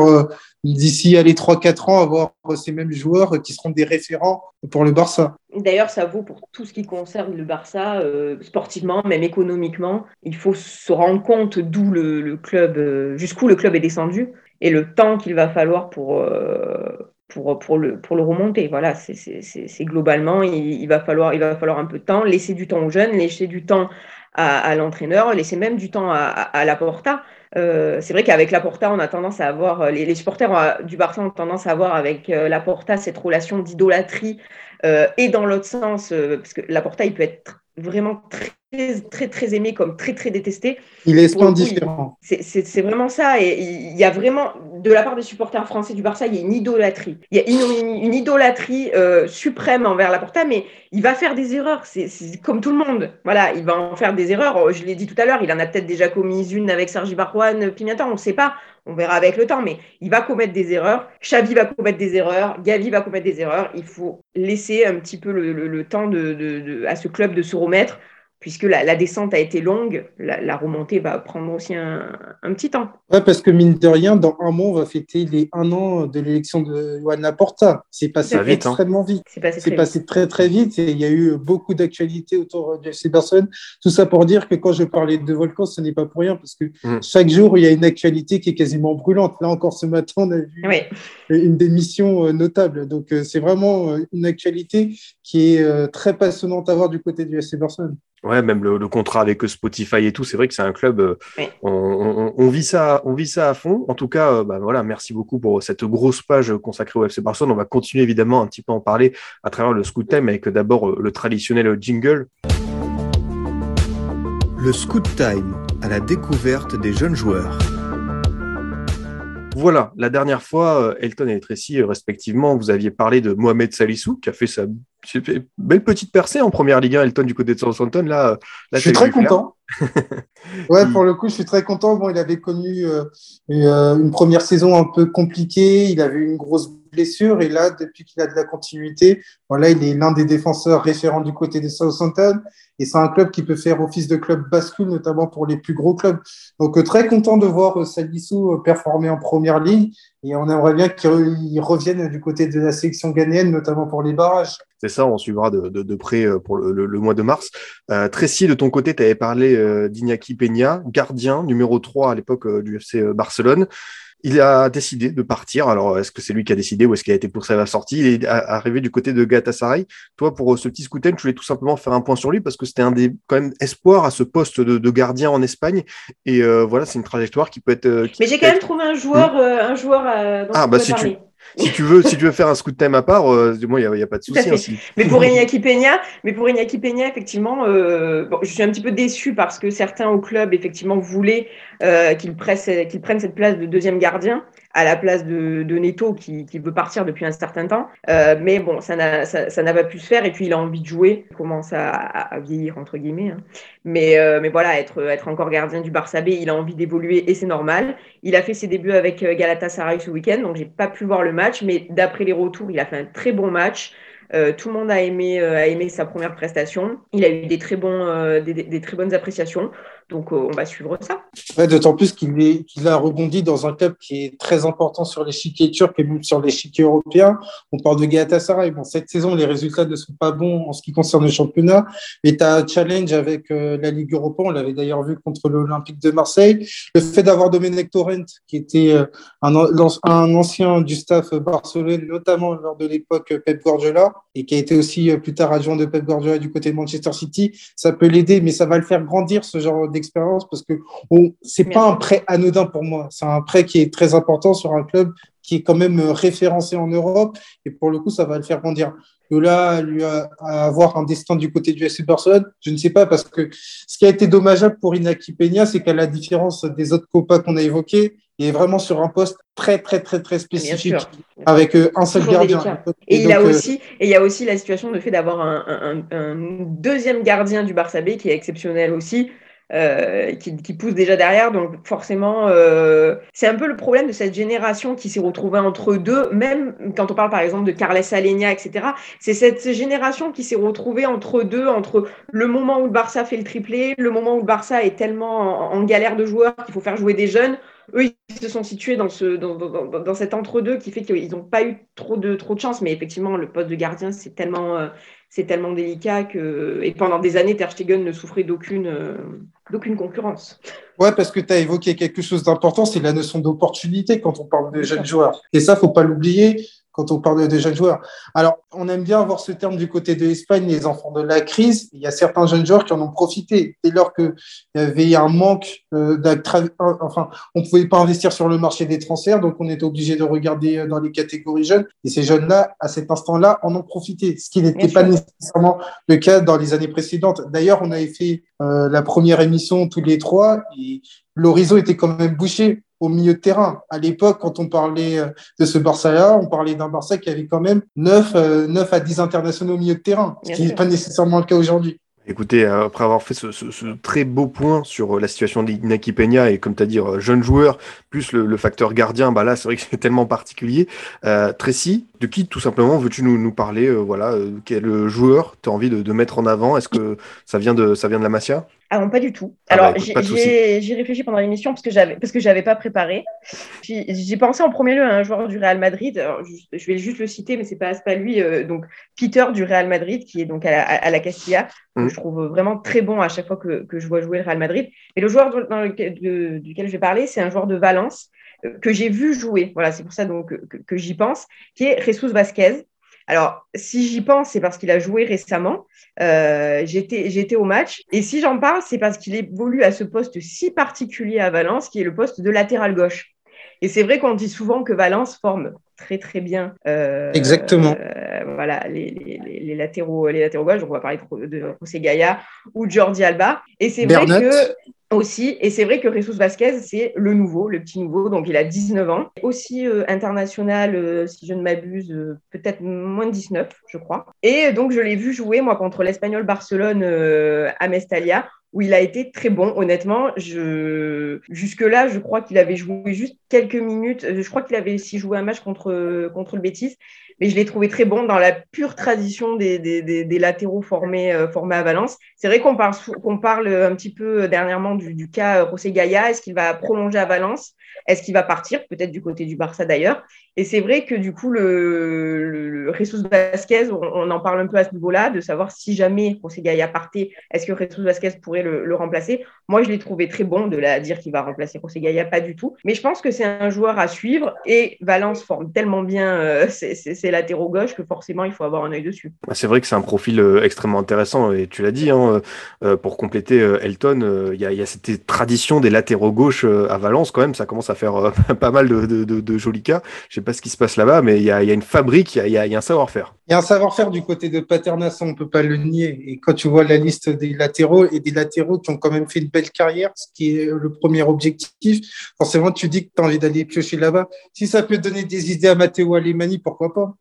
d'ici les 3-4 ans avoir ces mêmes joueurs qui seront des référents pour le Barça. D'ailleurs, ça vaut pour tout ce qui concerne le Barça, sportivement, même économiquement. Il faut se rendre compte d'où le, club, jusqu'où le club est descendu et le temps qu'il va falloir pour, pour, pour, le, pour le remonter. Voilà, c'est globalement, il, va falloir, il va falloir un peu de temps, laisser du temps aux jeunes, laisser du temps à, l'entraîneur, laisser même du temps à, la Porta. Euh, c'est vrai qu'avec la Porta, on a tendance à avoir, les, les supporters du Barça ont tendance à avoir avec euh, la Porta cette relation d'idolâtrie euh, et dans l'autre sens, parce que la Porta, il peut être vraiment très très, très, aimé comme très, très détesté. Il est différent. C'est vraiment ça. Et il y a vraiment, de la part des supporters français du Barça, il y a une idolâtrie. Il y a une, idolâtrie euh, suprême envers la Porta, mais il va faire des erreurs. C'est comme tout le monde. Voilà, il va en faire des erreurs. Je l'ai dit tout à l'heure, il en a peut-être déjà commis une avec Sergi Barjuan, Pimienta, on ne sait pas. On verra avec le temps, mais il va commettre des erreurs. Xavi va commettre des erreurs. Gavi va commettre des erreurs. Il faut laisser un petit peu le, temps de, à ce club de se remettre puisque la, descente a été longue, la, remontée va prendre aussi un, petit temps. Oui, parce que mine de rien, dans un mois, on va fêter les un an de l'élection de Johan Laporta. C'est passé hein. extrêmement vite. C'est passé, très, très, vite et il y a eu beaucoup d'actualités autour de ces personnes. Tout ça pour dire que quand je parlais de Volcan, ce n'est pas pour rien, parce que mm. chaque jour, il y a une actualité qui est quasiment brûlante. Là encore, ce matin, on a vu une démission euh, notable. Donc, euh, c'est vraiment euh, une actualité qui est très passionnante à voir du côté du FC Barcelone. Ouais, même le, contrat avec Spotify et tout, c'est vrai que c'est un club. Euh, on, vit ça, on vit ça à fond. En tout cas, euh, bah, voilà, merci beaucoup pour cette grosse page consacrée au FC Barcelone. On va continuer évidemment un petit peu à en parler à travers le Scoot Time avec d'abord euh, le traditionnel jingle. Le Scoot Time à la découverte des jeunes joueurs. Voilà, la dernière fois, Elton et Tracy, respectivement, vous aviez parlé de Mohamed Salissou, qui a fait sa belle petite percée en première Ligue 1, Elton du côté de Southampton. Là, là je suis très content. ouais, pour le coup, je suis très content. Bon, il avait connu euh, euh, une première saison un peu compliquée. Il avait une grosse blessure et là, depuis qu'il a de la continuité, voilà, il est l'un des défenseurs référents du côté de Southampton et c'est un club qui peut faire office de club bascule, notamment pour les plus gros clubs. Donc, euh, très content de voir Salissou performer en première ligue et on aimerait bien qu'il revienne du côté de la sélection ghanéenne, notamment pour les barrages. C'est ça, on suivra de, près euh, pour le, mois de mars. Euh, Tracy, de ton côté, tu avais parlé euh, d'Iñaki Peña, gardien numéro 3 à l'époque euh, du FC Barcelone. Il a décidé de partir. Alors, est-ce que c'est lui qui a décidé ou est-ce qu'il a été poussé à la sortie? Il est arrivé du côté de Galatasaray. Toi, pour ce petit Scouten, je voulais tout simplement faire un point sur lui parce que c'était un des quand même espoirs à ce poste de, gardien en Espagne. Et voilà, c'est une trajectoire qui peut être. Mais j'ai quand même trouvé un joueur, hmm. un joueur. Dont ah, bah si tu si tu veux, si tu veux faire un scoot time à part, euh, moi, il n'y a, pas de souci. Hein, mais pour Iñaki Peña, mais pour Iñaki Peña, effectivement, euh, bon, je suis un petit peu déçu parce que certains au club, effectivement, voulaient euh, qu'il prenne cette place de deuxième gardien à la place de, de Neto qui, qui, veut partir depuis un certain temps. Euh, mais bon, ça n'a ça, ça pas pu se faire et puis il a envie de jouer, il commence à, à, vieillir entre guillemets. Hein. Mais, euh, mais voilà, être, être encore gardien du Barça B, il a envie d'évoluer et c'est normal. Il a fait ses débuts avec euh, Galatasaray ce week-end, donc j'ai pas pu voir le match, mais d'après les retours, il a fait un très bon match. Euh, tout le monde a aimé, euh, a aimé sa première prestation. Il a eu des très, bons, des, très bonnes appréciations. Donc, on va suivre ça. D'autant plus qu'il a rebondi dans un club qui est très important sur l'échiquier turc et même sur l'échiquier européen. On parle de Galatasaray. Bon, cette saison, les résultats ne sont pas bons en ce qui concerne le championnat. Mais tu as un challenge avec la Ligue Europa. On l'avait d'ailleurs vu contre l'Olympique de Marseille. Le fait d'avoir Domenech Torrent, qui était un, un ancien du staff barcelonais, notamment lors de l'époque Pep Guardiola, et qui a été aussi euh, plus tard adjoint de Pep Guardiola du côté de Manchester City, ça peut l'aider, mais ça va le faire grandir ce genre d'expérience parce que c'est pas un prêt anodin pour moi, c'est un prêt qui est très important sur un club qui est quand même euh, référencé en Europe et pour le coup ça va le faire grandir. De là, lui avoir un destin du côté du FC Barcelone, je ne sais pas parce que ce qui a été dommageable pour Inaki Peña, c'est qu'à la différence des autres copas qu'on a évoqués, il est vraiment sur un poste très très très très spécifique avec euh, un seul gardien. Et, il a euh, aussi et il y a aussi la situation de fait d'avoir un, un, deuxième gardien du Barça B qui est exceptionnel aussi. Euh, qui, qui, pousse déjà derrière. Donc forcément, euh, c'est un peu le problème de cette génération qui s'est retrouvée entre deux, même quand on parle par exemple de Carles Alenia, etc. C'est cette génération qui s'est retrouvée entre deux, entre le moment où le Barça fait le triplé, le moment où le Barça est tellement en, galère de joueurs qu'il faut faire jouer des jeunes. Eux, ils se sont situés dans, ce, dans, dans cet entre-deux qui fait qu'ils n'ont pas eu trop de, trop de chance. Mais effectivement, le poste de gardien, c'est tellement, euh, c'est tellement délicat que. Et pendant des années, Ter ne souffrait d'aucune, euh, d'aucune concurrence. Ouais, parce que tu as évoqué quelque chose d'important, c'est la notion d'opportunité quand on parle de jeunes joueurs. Et ça, faut pas l'oublier quand on parle de jeunes joueurs. Alors, on aime bien avoir ce terme du côté de l'Espagne, les enfants de la crise. Il y a certains jeunes joueurs qui en ont profité. Dès lors qu'il y avait un manque euh, enfin, on ne pouvait pas investir sur le marché des transferts, donc on était obligé de regarder euh, dans les catégories jeunes. Et ces jeunes-là, à cet instant-là, en ont profité, ce qui n'était pas nécessairement le cas dans les années précédentes. D'ailleurs, on avait fait euh, la première émission tous les trois et l'horizon était quand même bouché au milieu de terrain. À l'époque, quand on parlait euh, de ce Barça-là, on parlait d'un Barça qui avait quand même 9, 9 euh, à 10 internationaux au milieu de terrain, ce qui n'est pas nécessairement le cas aujourd'hui. Écoutez, euh, après avoir fait ce, ce, ce, très beau point sur la situation d'Inaki Peña et comme tu as dit, jeune joueur, plus le, le, facteur gardien, bah là c'est vrai que c'est tellement particulier. Euh, Tracy, de qui tout simplement veux-tu nous, nous parler euh, voilà, Quel joueur tu as envie de, de mettre en avant? Est-ce que ça vient de, ça vient de la Masia? Ah non, pas du tout. Ah Alors, bah, j'ai réfléchi pendant l'émission parce que j'avais parce que j'avais pas préparé. J'ai pensé en premier lieu à un joueur du Real Madrid. Alors, je, je, vais juste le citer, mais c'est pas pas lui. Euh, donc Peter du Real Madrid, qui est donc à la, à la Castilla, que mmh. je trouve vraiment très bon à chaque fois que, que, je vois jouer le Real Madrid. Et le joueur dans lequel, de, duquel je vais parler, c'est un joueur de Valence euh, que j'ai vu jouer. Voilà, c'est pour ça donc que, que j'y pense, qui est Jesus Vasquez. Alors, si j'y pense, c'est parce qu'il a joué récemment. Euh, J'étais au match. Et si j'en parle, c'est parce qu'il évolue à ce poste si particulier à Valence, qui est le poste de latéral gauche. Et c'est vrai qu'on dit souvent que Valence forme très très bien. Euh, Exactement. Euh, voilà, les, les, les, latéraux, les latéraux gauche. Donc on va parler de, de José Gaia ou Jordi Alba. Et c'est vrai que aussi. Et c'est vrai que Jesus Vasquez, c'est le nouveau, le petit nouveau. Donc, il a 19 ans. Aussi euh, international, euh, si je ne m'abuse, euh, peut-être moins de 19, je crois. Et donc, je l'ai vu jouer, moi, contre l'Espagnol Barcelone à Mestalia, où il a été très bon, honnêtement. Jusque-là, je crois qu'il avait joué juste quelques minutes. Je crois qu'il avait aussi joué un match contre, contre le Betis mais je l'ai trouvé très bon dans la pure tradition des, latéraux formés, euh, formés à Valence. C'est vrai qu'on parle, qu'on parle un petit peu dernièrement du, du cas José Gaia. Est-ce qu'il va prolonger à Valence? Est-ce qu'il va partir? Peut-être du côté du Barça d'ailleurs. Et c'est vrai que du coup, le, le, Vasquez, on, en parle un peu à ce niveau-là, de savoir si jamais José Gaia partait, est-ce que Jesus Vasquez pourrait le, remplacer? Moi, je l'ai trouvé très bon de la dire qu'il va remplacer José Gaia, pas du tout. Mais je pense que c'est un joueur à suivre et Valence forme tellement bien euh, c'est latéraux gauche que forcément il faut avoir un œil dessus. Bah, c'est vrai que c'est un profil euh, extrêmement intéressant et tu l'as dit, hein, euh, pour compléter Elton, il y, a cette tradition des latéraux gauche à Valence quand même, ça commence à faire pas mal de, jolis cas. Pas ce qui se passe là-bas, mais il y a, une fabrique, il y a, un savoir-faire. Il y a un savoir-faire du côté de Paternas, on ne peut pas le nier. Et quand tu vois la liste des latéraux et des latéraux qui ont quand même fait une belle carrière, ce qui est le premier objectif, forcément tu dis que tu as envie d'aller piocher là-bas. Si ça peut donner des idées à Matteo Alemani, pourquoi pas?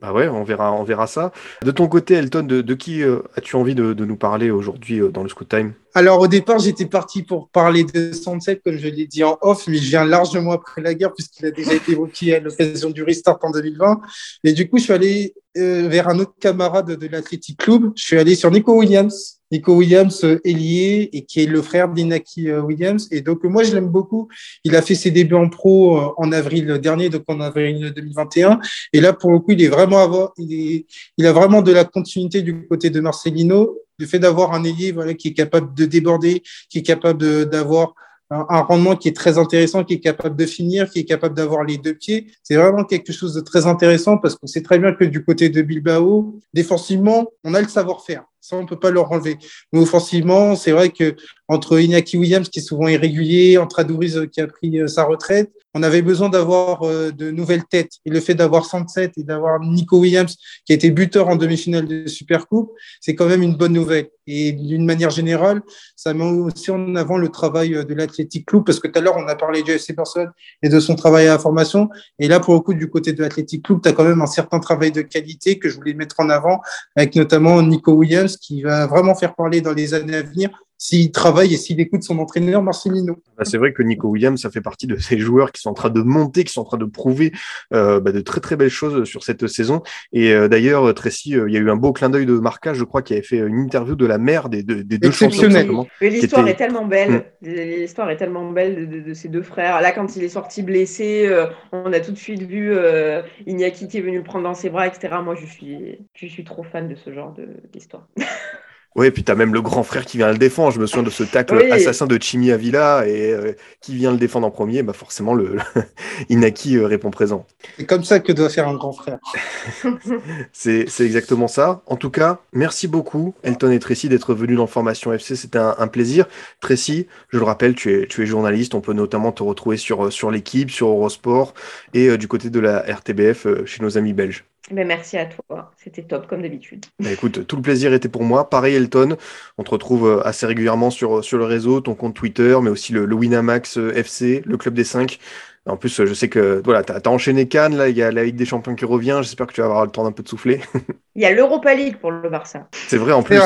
Bah ouais, on verra, on verra ça. De ton côté, Elton, de, qui euh, as-tu envie de, de, nous parler aujourd'hui euh, dans le Scoot Time? Alors au départ, j'étais parti pour parler de Sunset, comme je l'ai dit en off, mais je viens largement après la guerre puisqu'il a déjà été évoqué à l'occasion du restart en 2020. Et du coup, je suis allé euh, vers un autre camarade de l'Athletic Club. Je suis allé sur Nico Williams. Nico Williams euh, ailier et qui est le frère d'Inaki euh, Williams. Et donc, moi, je l'aime beaucoup. Il a fait ses débuts en pro euh, en avril dernier, donc en avril 2021. Et là, pour le coup, il est vraiment il, il a vraiment de la continuité du côté de Marcelino. Le fait d'avoir un ailier voilà, qui est capable de déborder, qui est capable d'avoir un rendement qui est très intéressant, qui est capable de finir, qui est capable d'avoir les deux pieds. C'est vraiment quelque chose de très intéressant parce qu'on sait très bien que du côté de Bilbao, défensivement, on a le savoir-faire. Ça, on peut pas leur enlever. Mais offensivement, c'est vrai que entre Iñaki Williams, qui est souvent irrégulier, entre Adouriz, euh, qui a pris euh, sa retraite, on avait besoin d'avoir euh, de nouvelles têtes. Et le fait d'avoir 107 et d'avoir Nico Williams, qui a été buteur en demi-finale de Supercoupe, c'est quand même une bonne nouvelle. Et d'une manière générale, ça met aussi en avant le travail de l'Athletic Club, parce que tout à l'heure, on a parlé du FC Barcelone et de son travail à la formation. Et là, pour le coup, du côté de l'Athletic Club, tu as quand même un certain travail de qualité que je voulais mettre en avant, avec notamment Nico Williams, qui va vraiment faire parler dans les années à venir s'il travaille et s'il écoute son entraîneur Marcelino. Bah, c'est vrai que Nico Williams, ça fait partie de ces joueurs qui sont en train de monter, qui sont en train de prouver euh, bah, de très très belles choses sur cette saison. Et euh, d'ailleurs, Tracy, euh, il y a eu un beau clin d'œil de marquage, je crois, qui avait fait une interview de la mère des, des deux champions. L'histoire est tellement belle, l'histoire est tellement belle de, ces deux frères. Là, quand il est sorti blessé, on a tout de suite vu Iñaki qui est venu le prendre dans ses bras, etc. Moi, je suis, je suis trop fan de ce genre d'histoire. Oui, et puis tu as même le grand frère qui vient le défendre. Je me souviens de ce tacle assassin de Chimi Avila et euh, qui vient le défendre en premier. Bah forcément, le, Inaki euh, répond présent. C'est comme ça que doit faire un grand frère. c'est exactement ça. En tout cas, merci beaucoup, Elton et Tracy, d'être venus dans Formation FC. C'était un, plaisir. Tracy, je le rappelle, tu es, tu es journaliste. On peut notamment te retrouver sur, euh, sur l'équipe, sur Eurosport et du côté de la RTBF chez nos amis belges. Ben, merci à toi, c'était top comme d'habitude. Ben, écoute, tout le plaisir était pour moi. Pareil Elton, on te retrouve euh, assez régulièrement sur, sur le réseau, ton compte Twitter, mais aussi le, Winamax euh, FC, le Club des 5. En plus, je sais que voilà, tu as, enchaîné Cannes, là, il y a la Ligue des Champions qui revient, j'espère que tu vas avoir le temps d'un peu de souffler. il y a l'Europa League pour le Barça. C'est vrai en plus.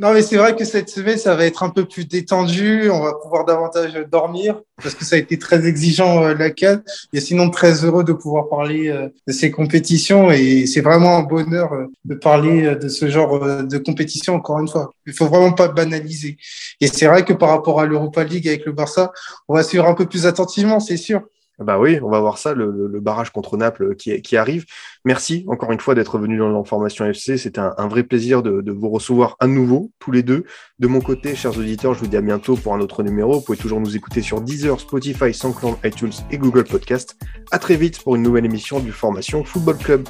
Non, mais c'est vrai que cette semaine, ça va être un peu plus détendu. On va pouvoir davantage dormir parce que ça a été très exigeant euh, la CAN. Et sinon, très heureux de pouvoir parler euh, de ces compétitions. Et c'est vraiment un bonheur euh, de parler de ce genre de compétition, encore une fois. Il faut vraiment pas banaliser. Et c'est vrai que par rapport à l'Europa League avec le Barça, on va suivre un peu plus attentivement, c'est sûr. Bah oui, on va voir ça, le, barrage contre Naples qui, arrive. Merci encore une fois d'être venu dans l'information FC. C'était un, vrai plaisir de, vous recevoir à nouveau, tous les deux. De mon côté, chers auditeurs, je vous dis à bientôt pour un autre numéro. Vous pouvez toujours nous écouter sur Deezer, Spotify, SoundCloud, iTunes et Google Podcast. À très vite pour une nouvelle émission du Formation Football Club.